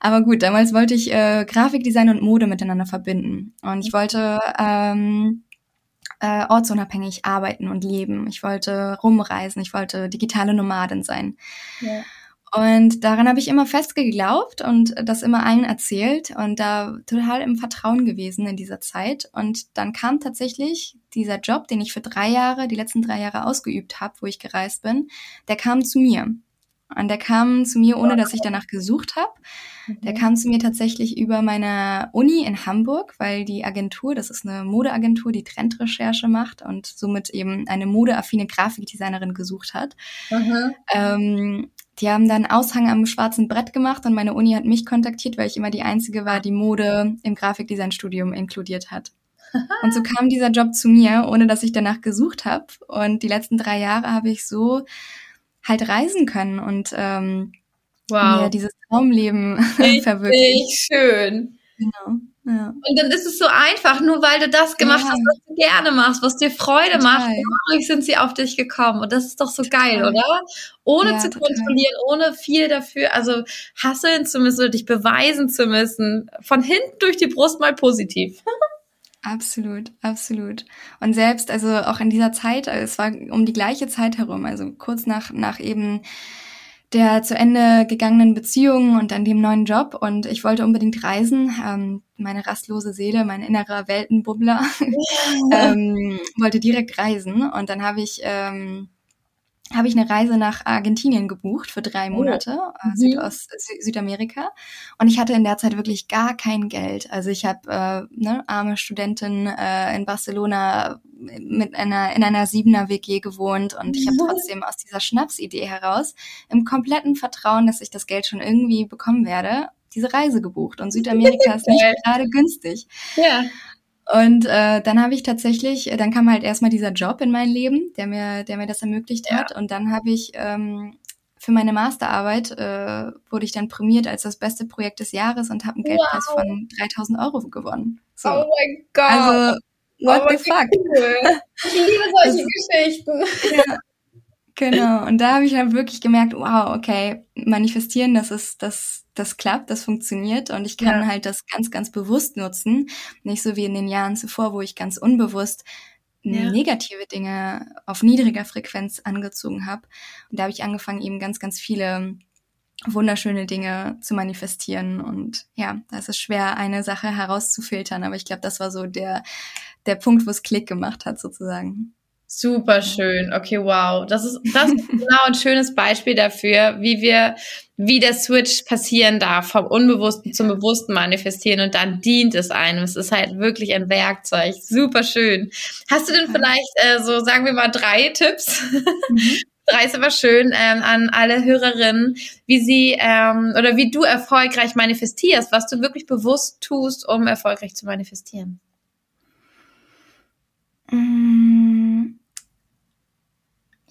Speaker 2: Aber gut, damals wollte ich äh, Grafikdesign und Mode miteinander verbinden. Und ich wollte ähm, äh, ortsunabhängig arbeiten und leben. Ich wollte rumreisen. Ich wollte digitale Nomadin sein. Ja. Und daran habe ich immer fest geglaubt und das immer allen erzählt und da total im Vertrauen gewesen in dieser Zeit. Und dann kam tatsächlich dieser Job, den ich für drei Jahre, die letzten drei Jahre ausgeübt habe, wo ich gereist bin, der kam zu mir. Und der kam zu mir, ohne dass ich danach gesucht habe. Der mhm. kam zu mir tatsächlich über meine Uni in Hamburg, weil die Agentur, das ist eine Modeagentur, die Trendrecherche macht und somit eben eine modeaffine Grafikdesignerin gesucht hat. Mhm. Ähm, die haben dann Aushang am schwarzen Brett gemacht und meine Uni hat mich kontaktiert, weil ich immer die Einzige war, die Mode im Grafikdesign-Studium inkludiert hat. Und so kam dieser Job zu mir, ohne dass ich danach gesucht habe. Und die letzten drei Jahre habe ich so halt reisen können und ähm, wow. mir dieses Traumleben
Speaker 1: verwirklicht. schön. Genau. Ja. Und dann ist es so einfach, nur weil du das gemacht ja. hast, was du gerne machst, was dir Freude total. macht, dadurch sind sie auf dich gekommen. Und das ist doch so total. geil, oder? Ohne ja, zu total. kontrollieren, ohne viel dafür, also hasseln zu müssen oder dich beweisen zu müssen. Von hinten durch die Brust mal positiv.
Speaker 2: Absolut, absolut. Und selbst, also auch in dieser Zeit, es war um die gleiche Zeit herum, also kurz nach, nach eben der zu Ende gegangenen Beziehung und dann dem neuen Job. Und ich wollte unbedingt reisen. Ähm, meine rastlose Seele, mein innerer Weltenbubbler, ähm, wollte direkt reisen. Und dann habe ich ähm, habe ich eine Reise nach Argentinien gebucht für drei oh. Monate, äh, mhm. Südost, Sü Südamerika. Und ich hatte in der Zeit wirklich gar kein Geld. Also ich habe äh, ne, arme Studentin äh, in Barcelona mit einer in einer Siebener WG gewohnt und ich habe mhm. trotzdem aus dieser Schnapsidee heraus im kompletten Vertrauen, dass ich das Geld schon irgendwie bekommen werde, diese Reise gebucht. Und Südamerika ist nicht gerade günstig. Ja. Und äh, dann habe ich tatsächlich, äh, dann kam halt erstmal dieser Job in mein Leben, der mir, der mir das ermöglicht ja. hat. Und dann habe ich ähm, für meine Masterarbeit äh, wurde ich dann prämiert als das beste Projekt des Jahres und habe einen Geldpreis wow. von 3000 Euro gewonnen.
Speaker 1: So. Oh mein Gott.
Speaker 2: Also, what oh, the fuck?
Speaker 1: Cool. Ich liebe solche das, Geschichten. Ja.
Speaker 2: Genau. Und da habe ich dann wirklich gemerkt, wow, okay, manifestieren, das ist, das, das klappt, das funktioniert und ich kann ja. halt das ganz, ganz bewusst nutzen. Nicht so wie in den Jahren zuvor, wo ich ganz unbewusst ja. negative Dinge auf niedriger Frequenz angezogen habe. Und da habe ich angefangen, eben ganz, ganz viele wunderschöne Dinge zu manifestieren. Und ja, da ist es schwer, eine Sache herauszufiltern. Aber ich glaube, das war so der, der Punkt, wo es Klick gemacht hat, sozusagen.
Speaker 1: Super schön. Okay, wow. Das ist, das ist genau ein schönes Beispiel dafür, wie wir, wie der Switch passieren darf, vom Unbewussten zum Bewussten manifestieren und dann dient es einem. Es ist halt wirklich ein Werkzeug. Super schön. Hast du denn vielleicht äh, so, sagen wir mal, drei Tipps? Mhm. drei ist aber schön ähm, an alle Hörerinnen, wie sie ähm, oder wie du erfolgreich manifestierst, was du wirklich bewusst tust, um erfolgreich zu manifestieren.
Speaker 2: Mm.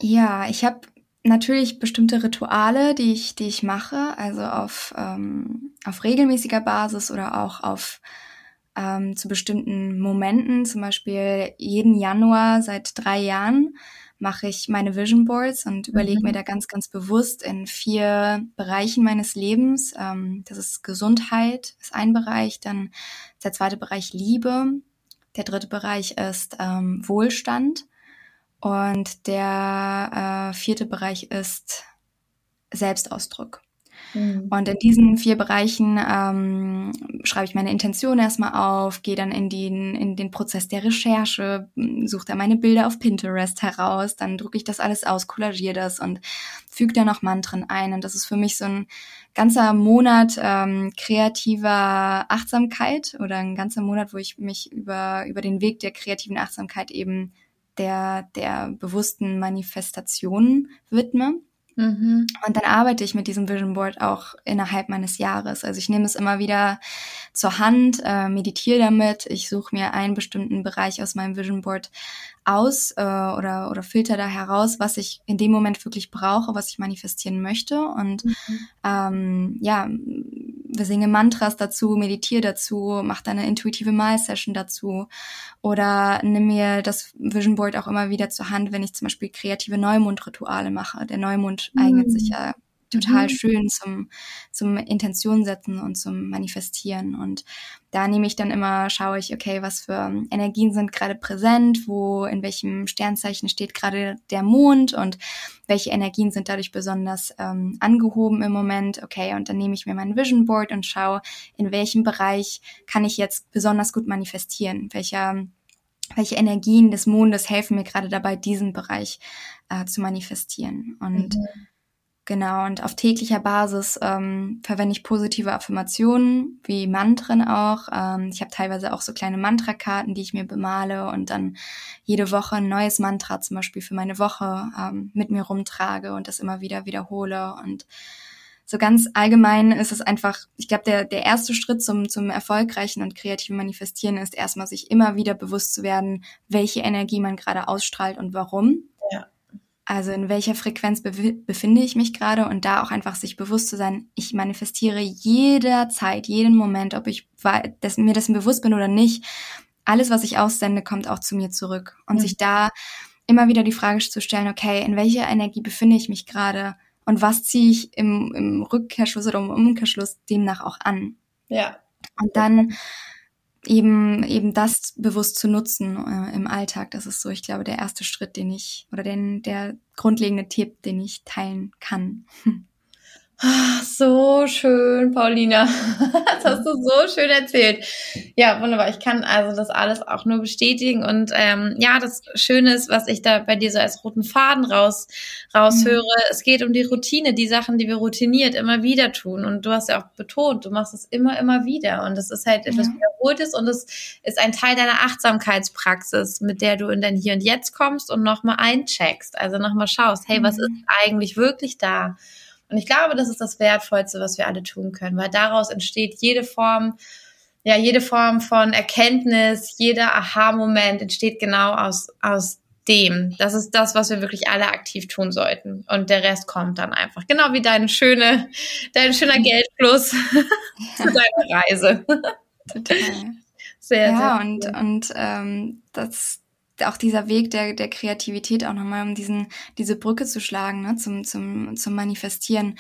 Speaker 2: Ja, ich habe natürlich bestimmte Rituale, die ich, die ich mache, also auf, ähm, auf regelmäßiger Basis oder auch auf ähm, zu bestimmten Momenten. Zum Beispiel jeden Januar seit drei Jahren mache ich meine Vision Boards und überlege mhm. mir da ganz, ganz bewusst in vier Bereichen meines Lebens. Ähm, das ist Gesundheit, ist ein Bereich, dann der zweite Bereich Liebe, der dritte Bereich ist ähm, Wohlstand und der äh, vierte Bereich ist Selbstausdruck. Mhm. Und in diesen vier Bereichen ähm, schreibe ich meine Intention erstmal auf, gehe dann in den, in den Prozess der Recherche, suche da meine Bilder auf Pinterest heraus, dann drucke ich das alles aus, kollagiere das und füge da noch Mantren ein. Und das ist für mich so ein ganzer Monat ähm, kreativer Achtsamkeit oder ein ganzer Monat, wo ich mich über, über den Weg der kreativen Achtsamkeit eben der, der bewussten Manifestation widme. Mhm. Und dann arbeite ich mit diesem Vision Board auch innerhalb meines Jahres. Also ich nehme es immer wieder zur Hand, äh, meditiere damit, ich suche mir einen bestimmten Bereich aus meinem Vision Board aus äh, oder, oder filter da heraus, was ich in dem Moment wirklich brauche, was ich manifestieren möchte. Und mhm. ähm, ja, wir singen Mantras dazu, meditiere dazu, mach da eine intuitive Mal-Session dazu oder nimm mir das Vision Board auch immer wieder zur Hand, wenn ich zum Beispiel kreative Neumondrituale mache. Der Neumond mhm. eignet sich ja total mhm. schön zum, zum Intention setzen und zum Manifestieren. Und da nehme ich dann immer, schaue ich, okay, was für Energien sind gerade präsent, wo, in welchem Sternzeichen steht gerade der Mond und welche Energien sind dadurch besonders ähm, angehoben im Moment. Okay, und dann nehme ich mir mein Vision Board und schaue, in welchem Bereich kann ich jetzt besonders gut manifestieren, welcher welche Energien des Mondes helfen mir gerade dabei, diesen Bereich äh, zu manifestieren. Und mhm. Genau, und auf täglicher Basis ähm, verwende ich positive Affirmationen, wie Mantren auch. Ähm, ich habe teilweise auch so kleine Mantrakarten, die ich mir bemale und dann jede Woche ein neues Mantra zum Beispiel für meine Woche ähm, mit mir rumtrage und das immer wieder wiederhole. Und so ganz allgemein ist es einfach, ich glaube, der, der erste Schritt zum, zum erfolgreichen und kreativen Manifestieren ist erstmal sich immer wieder bewusst zu werden, welche Energie man gerade ausstrahlt und warum. Ja also in welcher Frequenz befinde ich mich gerade und da auch einfach sich bewusst zu sein, ich manifestiere jederzeit, jeden Moment, ob ich dass mir dessen bewusst bin oder nicht. Alles, was ich aussende, kommt auch zu mir zurück. Und mhm. sich da immer wieder die Frage zu stellen, okay, in welcher Energie befinde ich mich gerade und was ziehe ich im, im Rückkehrschluss oder im Umkehrschluss demnach auch an.
Speaker 1: Ja.
Speaker 2: Und dann eben eben das bewusst zu nutzen äh, im Alltag. Das ist so, ich glaube, der erste Schritt, den ich oder den der grundlegende Tipp, den ich teilen kann.
Speaker 1: Ach, so schön, Paulina. Das hast du so schön erzählt. Ja, wunderbar. Ich kann also das alles auch nur bestätigen. Und ähm, ja, das Schöne ist, was ich da bei dir so als roten Faden raus, raushöre, mhm. es geht um die Routine, die Sachen, die wir routiniert immer wieder tun. Und du hast ja auch betont, du machst es immer, immer wieder. Und es ist halt etwas ja. Wiederholtes und es ist ein Teil deiner Achtsamkeitspraxis, mit der du in dein Hier und Jetzt kommst und nochmal eincheckst. Also nochmal schaust, hey, was mhm. ist eigentlich wirklich da? Und ich glaube, das ist das Wertvollste, was wir alle tun können, weil daraus entsteht jede Form, ja, jede Form von Erkenntnis, jeder Aha-Moment entsteht genau aus, aus dem. Das ist das, was wir wirklich alle aktiv tun sollten. Und der Rest kommt dann einfach. Genau wie deine schöne, dein schöner Geldfluss zu deiner Reise.
Speaker 2: Total. Sehr, ja, sehr und, und ähm, das, auch dieser Weg der, der Kreativität auch nochmal, um diesen, diese Brücke zu schlagen, ne, zum, zum, zum Manifestieren.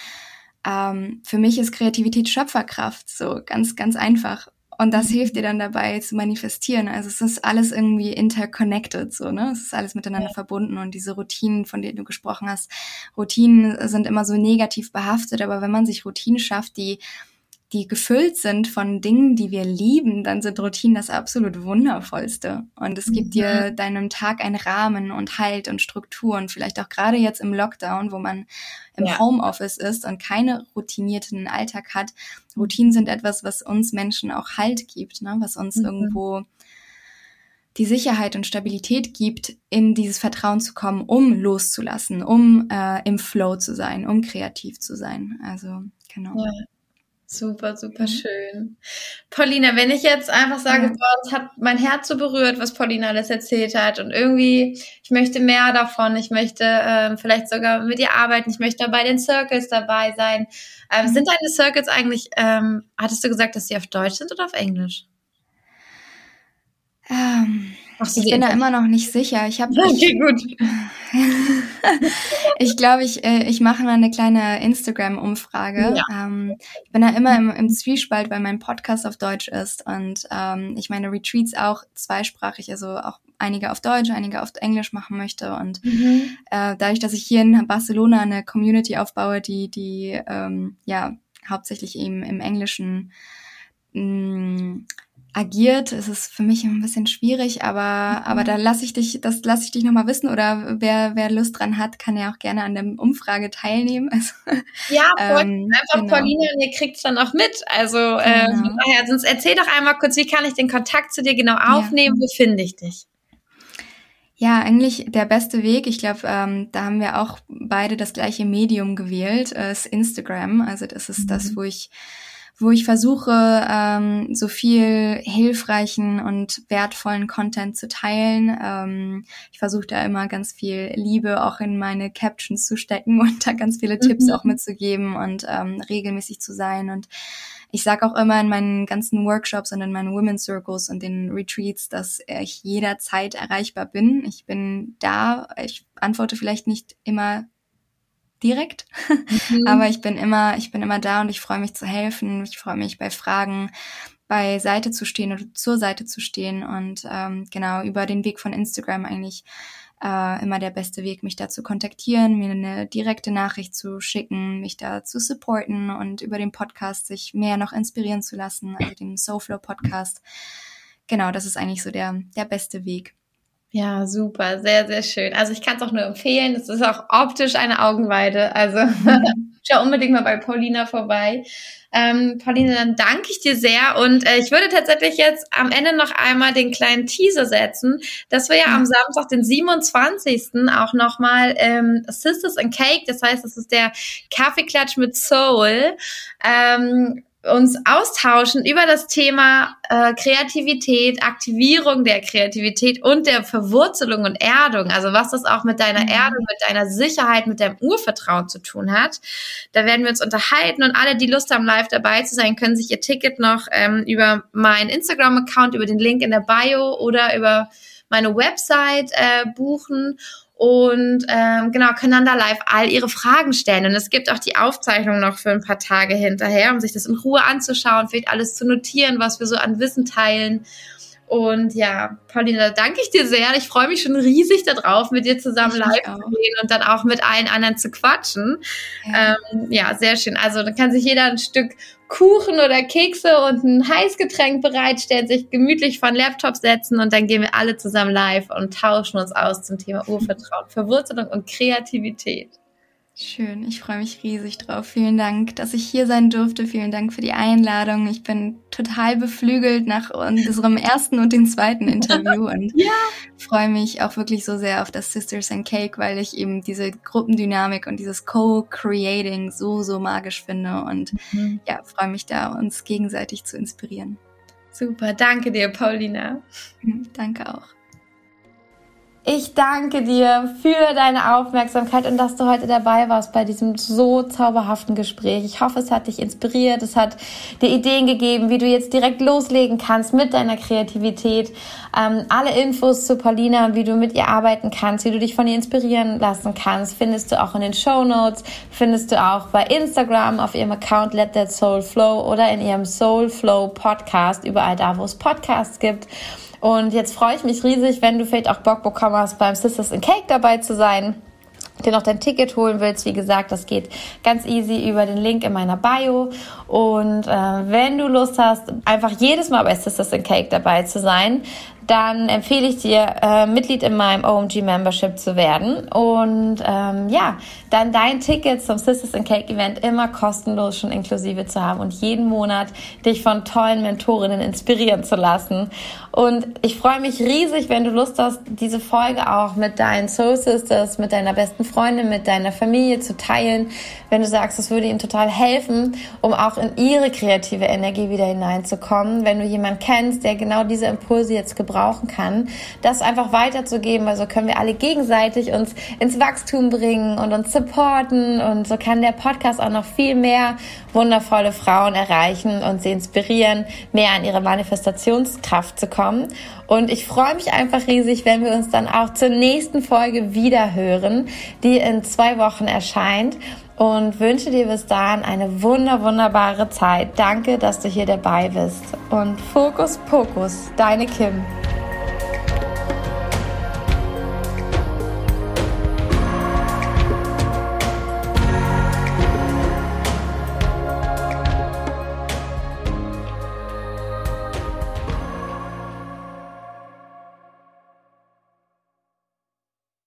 Speaker 2: Ähm, für mich ist Kreativität Schöpferkraft, so ganz, ganz einfach. Und das hilft dir dann dabei zu manifestieren. Also es ist alles irgendwie interconnected, so, ne? Es ist alles miteinander verbunden und diese Routinen, von denen du gesprochen hast, Routinen sind immer so negativ behaftet, aber wenn man sich Routinen schafft, die die gefüllt sind von Dingen, die wir lieben, dann sind Routinen das absolut wundervollste. Und es gibt mhm. dir deinem Tag einen Rahmen und Halt und Struktur. Und vielleicht auch gerade jetzt im Lockdown, wo man im ja. Homeoffice ist und keine routinierten Alltag hat. Routinen sind etwas, was uns Menschen auch Halt gibt, ne? was uns mhm. irgendwo die Sicherheit und Stabilität gibt, in dieses Vertrauen zu kommen, um loszulassen, um äh, im Flow zu sein, um kreativ zu sein. Also genau.
Speaker 1: Ja. Super, super mhm. schön. Paulina, wenn ich jetzt einfach sage, ja. boah, es hat mein Herz so berührt, was Paulina alles erzählt hat und irgendwie, ich möchte mehr davon, ich möchte ähm, vielleicht sogar mit ihr arbeiten, ich möchte bei den Circles dabei sein. Ähm, mhm. Sind deine Circles eigentlich, ähm, hattest du gesagt, dass sie auf Deutsch sind oder auf Englisch?
Speaker 2: Ähm, ich bin da immer noch nicht sicher. Ich habe okay, gut. ich glaube, ich, äh, ich mache mal eine kleine Instagram-Umfrage. Ja. Ähm, ich bin da immer im, im Zwiespalt, weil mein Podcast auf Deutsch ist und ähm, ich meine Retreats auch zweisprachig, also auch einige auf Deutsch, einige auf Englisch machen möchte. Und mhm. äh, dadurch, dass ich hier in Barcelona eine Community aufbaue, die, die ähm, ja hauptsächlich eben im Englischen mh, agiert. Es ist für mich ein bisschen schwierig, aber, mhm. aber da lasse ich dich, das lasse ich dich nochmal wissen oder wer, wer Lust dran hat, kann ja auch gerne an der Umfrage teilnehmen. Also,
Speaker 1: ja, ähm, einfach genau. Pauline und ihr kriegt es dann auch mit. Also äh, genau. daher, sonst erzähl doch einmal kurz, wie kann ich den Kontakt zu dir genau aufnehmen? Ja. Wo finde ich dich?
Speaker 2: Ja, eigentlich der beste Weg. Ich glaube, ähm, da haben wir auch beide das gleiche Medium gewählt, äh, ist Instagram. Also das ist mhm. das, wo ich wo ich versuche, ähm, so viel hilfreichen und wertvollen Content zu teilen. Ähm, ich versuche da immer ganz viel Liebe auch in meine Captions zu stecken und da ganz viele Tipps mhm. auch mitzugeben und ähm, regelmäßig zu sein. Und ich sage auch immer in meinen ganzen Workshops und in meinen Women's Circles und den Retreats, dass ich jederzeit erreichbar bin. Ich bin da. Ich antworte vielleicht nicht immer direkt. Mhm. Aber ich bin immer, ich bin immer da und ich freue mich zu helfen. Ich freue mich bei Fragen bei Seite zu stehen oder zur Seite zu stehen und ähm, genau über den Weg von Instagram eigentlich äh, immer der beste Weg, mich da zu kontaktieren, mir eine direkte Nachricht zu schicken, mich da zu supporten und über den Podcast sich mehr noch inspirieren zu lassen, also den Soulflow Podcast. Genau, das ist eigentlich so der, der beste Weg.
Speaker 1: Ja, super, sehr, sehr schön. Also ich kann es auch nur empfehlen. Es ist auch optisch eine Augenweide. Also schau unbedingt mal bei Paulina vorbei. Ähm, Paulina, dann danke ich dir sehr und äh, ich würde tatsächlich jetzt am Ende noch einmal den kleinen Teaser setzen, dass wir ja am Samstag, den 27. auch nochmal ähm, Sisters and Cake, das heißt, das ist der Kaffeeklatsch mit Soul, ähm, uns austauschen über das Thema äh, Kreativität, Aktivierung der Kreativität und der Verwurzelung und Erdung. Also was das auch mit deiner mhm. Erdung, mit deiner Sicherheit, mit deinem Urvertrauen zu tun hat. Da werden wir uns unterhalten und alle, die Lust haben, live dabei zu sein, können sich ihr Ticket noch ähm, über meinen Instagram-Account, über den Link in der Bio oder über meine Website äh, buchen und ähm, genau, können dann da live all ihre Fragen stellen. Und es gibt auch die Aufzeichnung noch für ein paar Tage hinterher, um sich das in Ruhe anzuschauen, vielleicht alles zu notieren, was wir so an Wissen teilen. Und ja, Paulina, danke ich dir sehr. Ich freue mich schon riesig darauf, mit dir zusammen ich live zu gehen und dann auch mit allen anderen zu quatschen. Ja. Ähm, ja, sehr schön. Also dann kann sich jeder ein Stück Kuchen oder Kekse und ein Heißgetränk bereitstellen, sich gemütlich vor den Laptop setzen und dann gehen wir alle zusammen live und tauschen uns aus zum Thema Urvertrauen, Verwurzelung und Kreativität.
Speaker 2: Schön, ich freue mich riesig drauf. Vielen Dank, dass ich hier sein durfte. Vielen Dank für die Einladung. Ich bin total beflügelt nach unserem ersten und dem zweiten Interview und ja. freue mich auch wirklich so sehr auf das Sisters and Cake, weil ich eben diese Gruppendynamik und dieses Co-Creating so, so magisch finde und mhm. ja, freue mich da, uns gegenseitig zu inspirieren.
Speaker 1: Super, danke dir, Paulina.
Speaker 2: Danke auch.
Speaker 1: Ich danke dir für deine Aufmerksamkeit und dass du heute dabei warst bei diesem so zauberhaften Gespräch. Ich hoffe, es hat dich inspiriert, es hat dir Ideen gegeben, wie du jetzt direkt loslegen kannst mit deiner Kreativität. Ähm, alle Infos zu Paulina und wie du mit ihr arbeiten kannst, wie du dich von ihr inspirieren lassen kannst, findest du auch in den Show Notes, findest du auch bei Instagram auf ihrem Account Let That Soul Flow oder in ihrem Soul Flow Podcast, überall da, wo es Podcasts gibt. Und jetzt freue ich mich riesig, wenn du vielleicht auch Bock bekommen hast, beim Sisters in Cake dabei zu sein dir noch dein Ticket holen willst, wie gesagt, das geht ganz easy über den Link in meiner Bio. Und äh, wenn du Lust hast, einfach jedes Mal bei Sisters in Cake dabei zu sein, dann empfehle ich dir, äh, Mitglied in meinem OMG Membership zu werden. Und ähm, ja, dann dein Ticket zum Sisters in Cake Event immer kostenlos schon inklusive zu haben und jeden Monat dich von tollen Mentorinnen inspirieren zu lassen. Und ich freue mich riesig, wenn du Lust hast, diese Folge auch mit deinen Soul Sisters, mit deiner besten Freundin, mit deiner Familie zu teilen, wenn du sagst, es würde ihnen total helfen, um auch in ihre kreative Energie wieder hineinzukommen, wenn du jemanden kennst, der genau diese Impulse jetzt gebraucht gebrauchen kann, das einfach weiterzugeben. Also können wir alle gegenseitig uns ins Wachstum bringen und uns supporten und so kann der Podcast auch noch viel mehr wundervolle Frauen erreichen und sie inspirieren, mehr an ihre Manifestationskraft zu kommen. Und ich freue mich einfach riesig, wenn wir uns dann auch zur nächsten Folge wieder hören, die in zwei Wochen erscheint und wünsche dir bis dahin eine wunder, wunderbare Zeit. Danke, dass du hier dabei bist. Und Fokus, Pokus, deine Kim.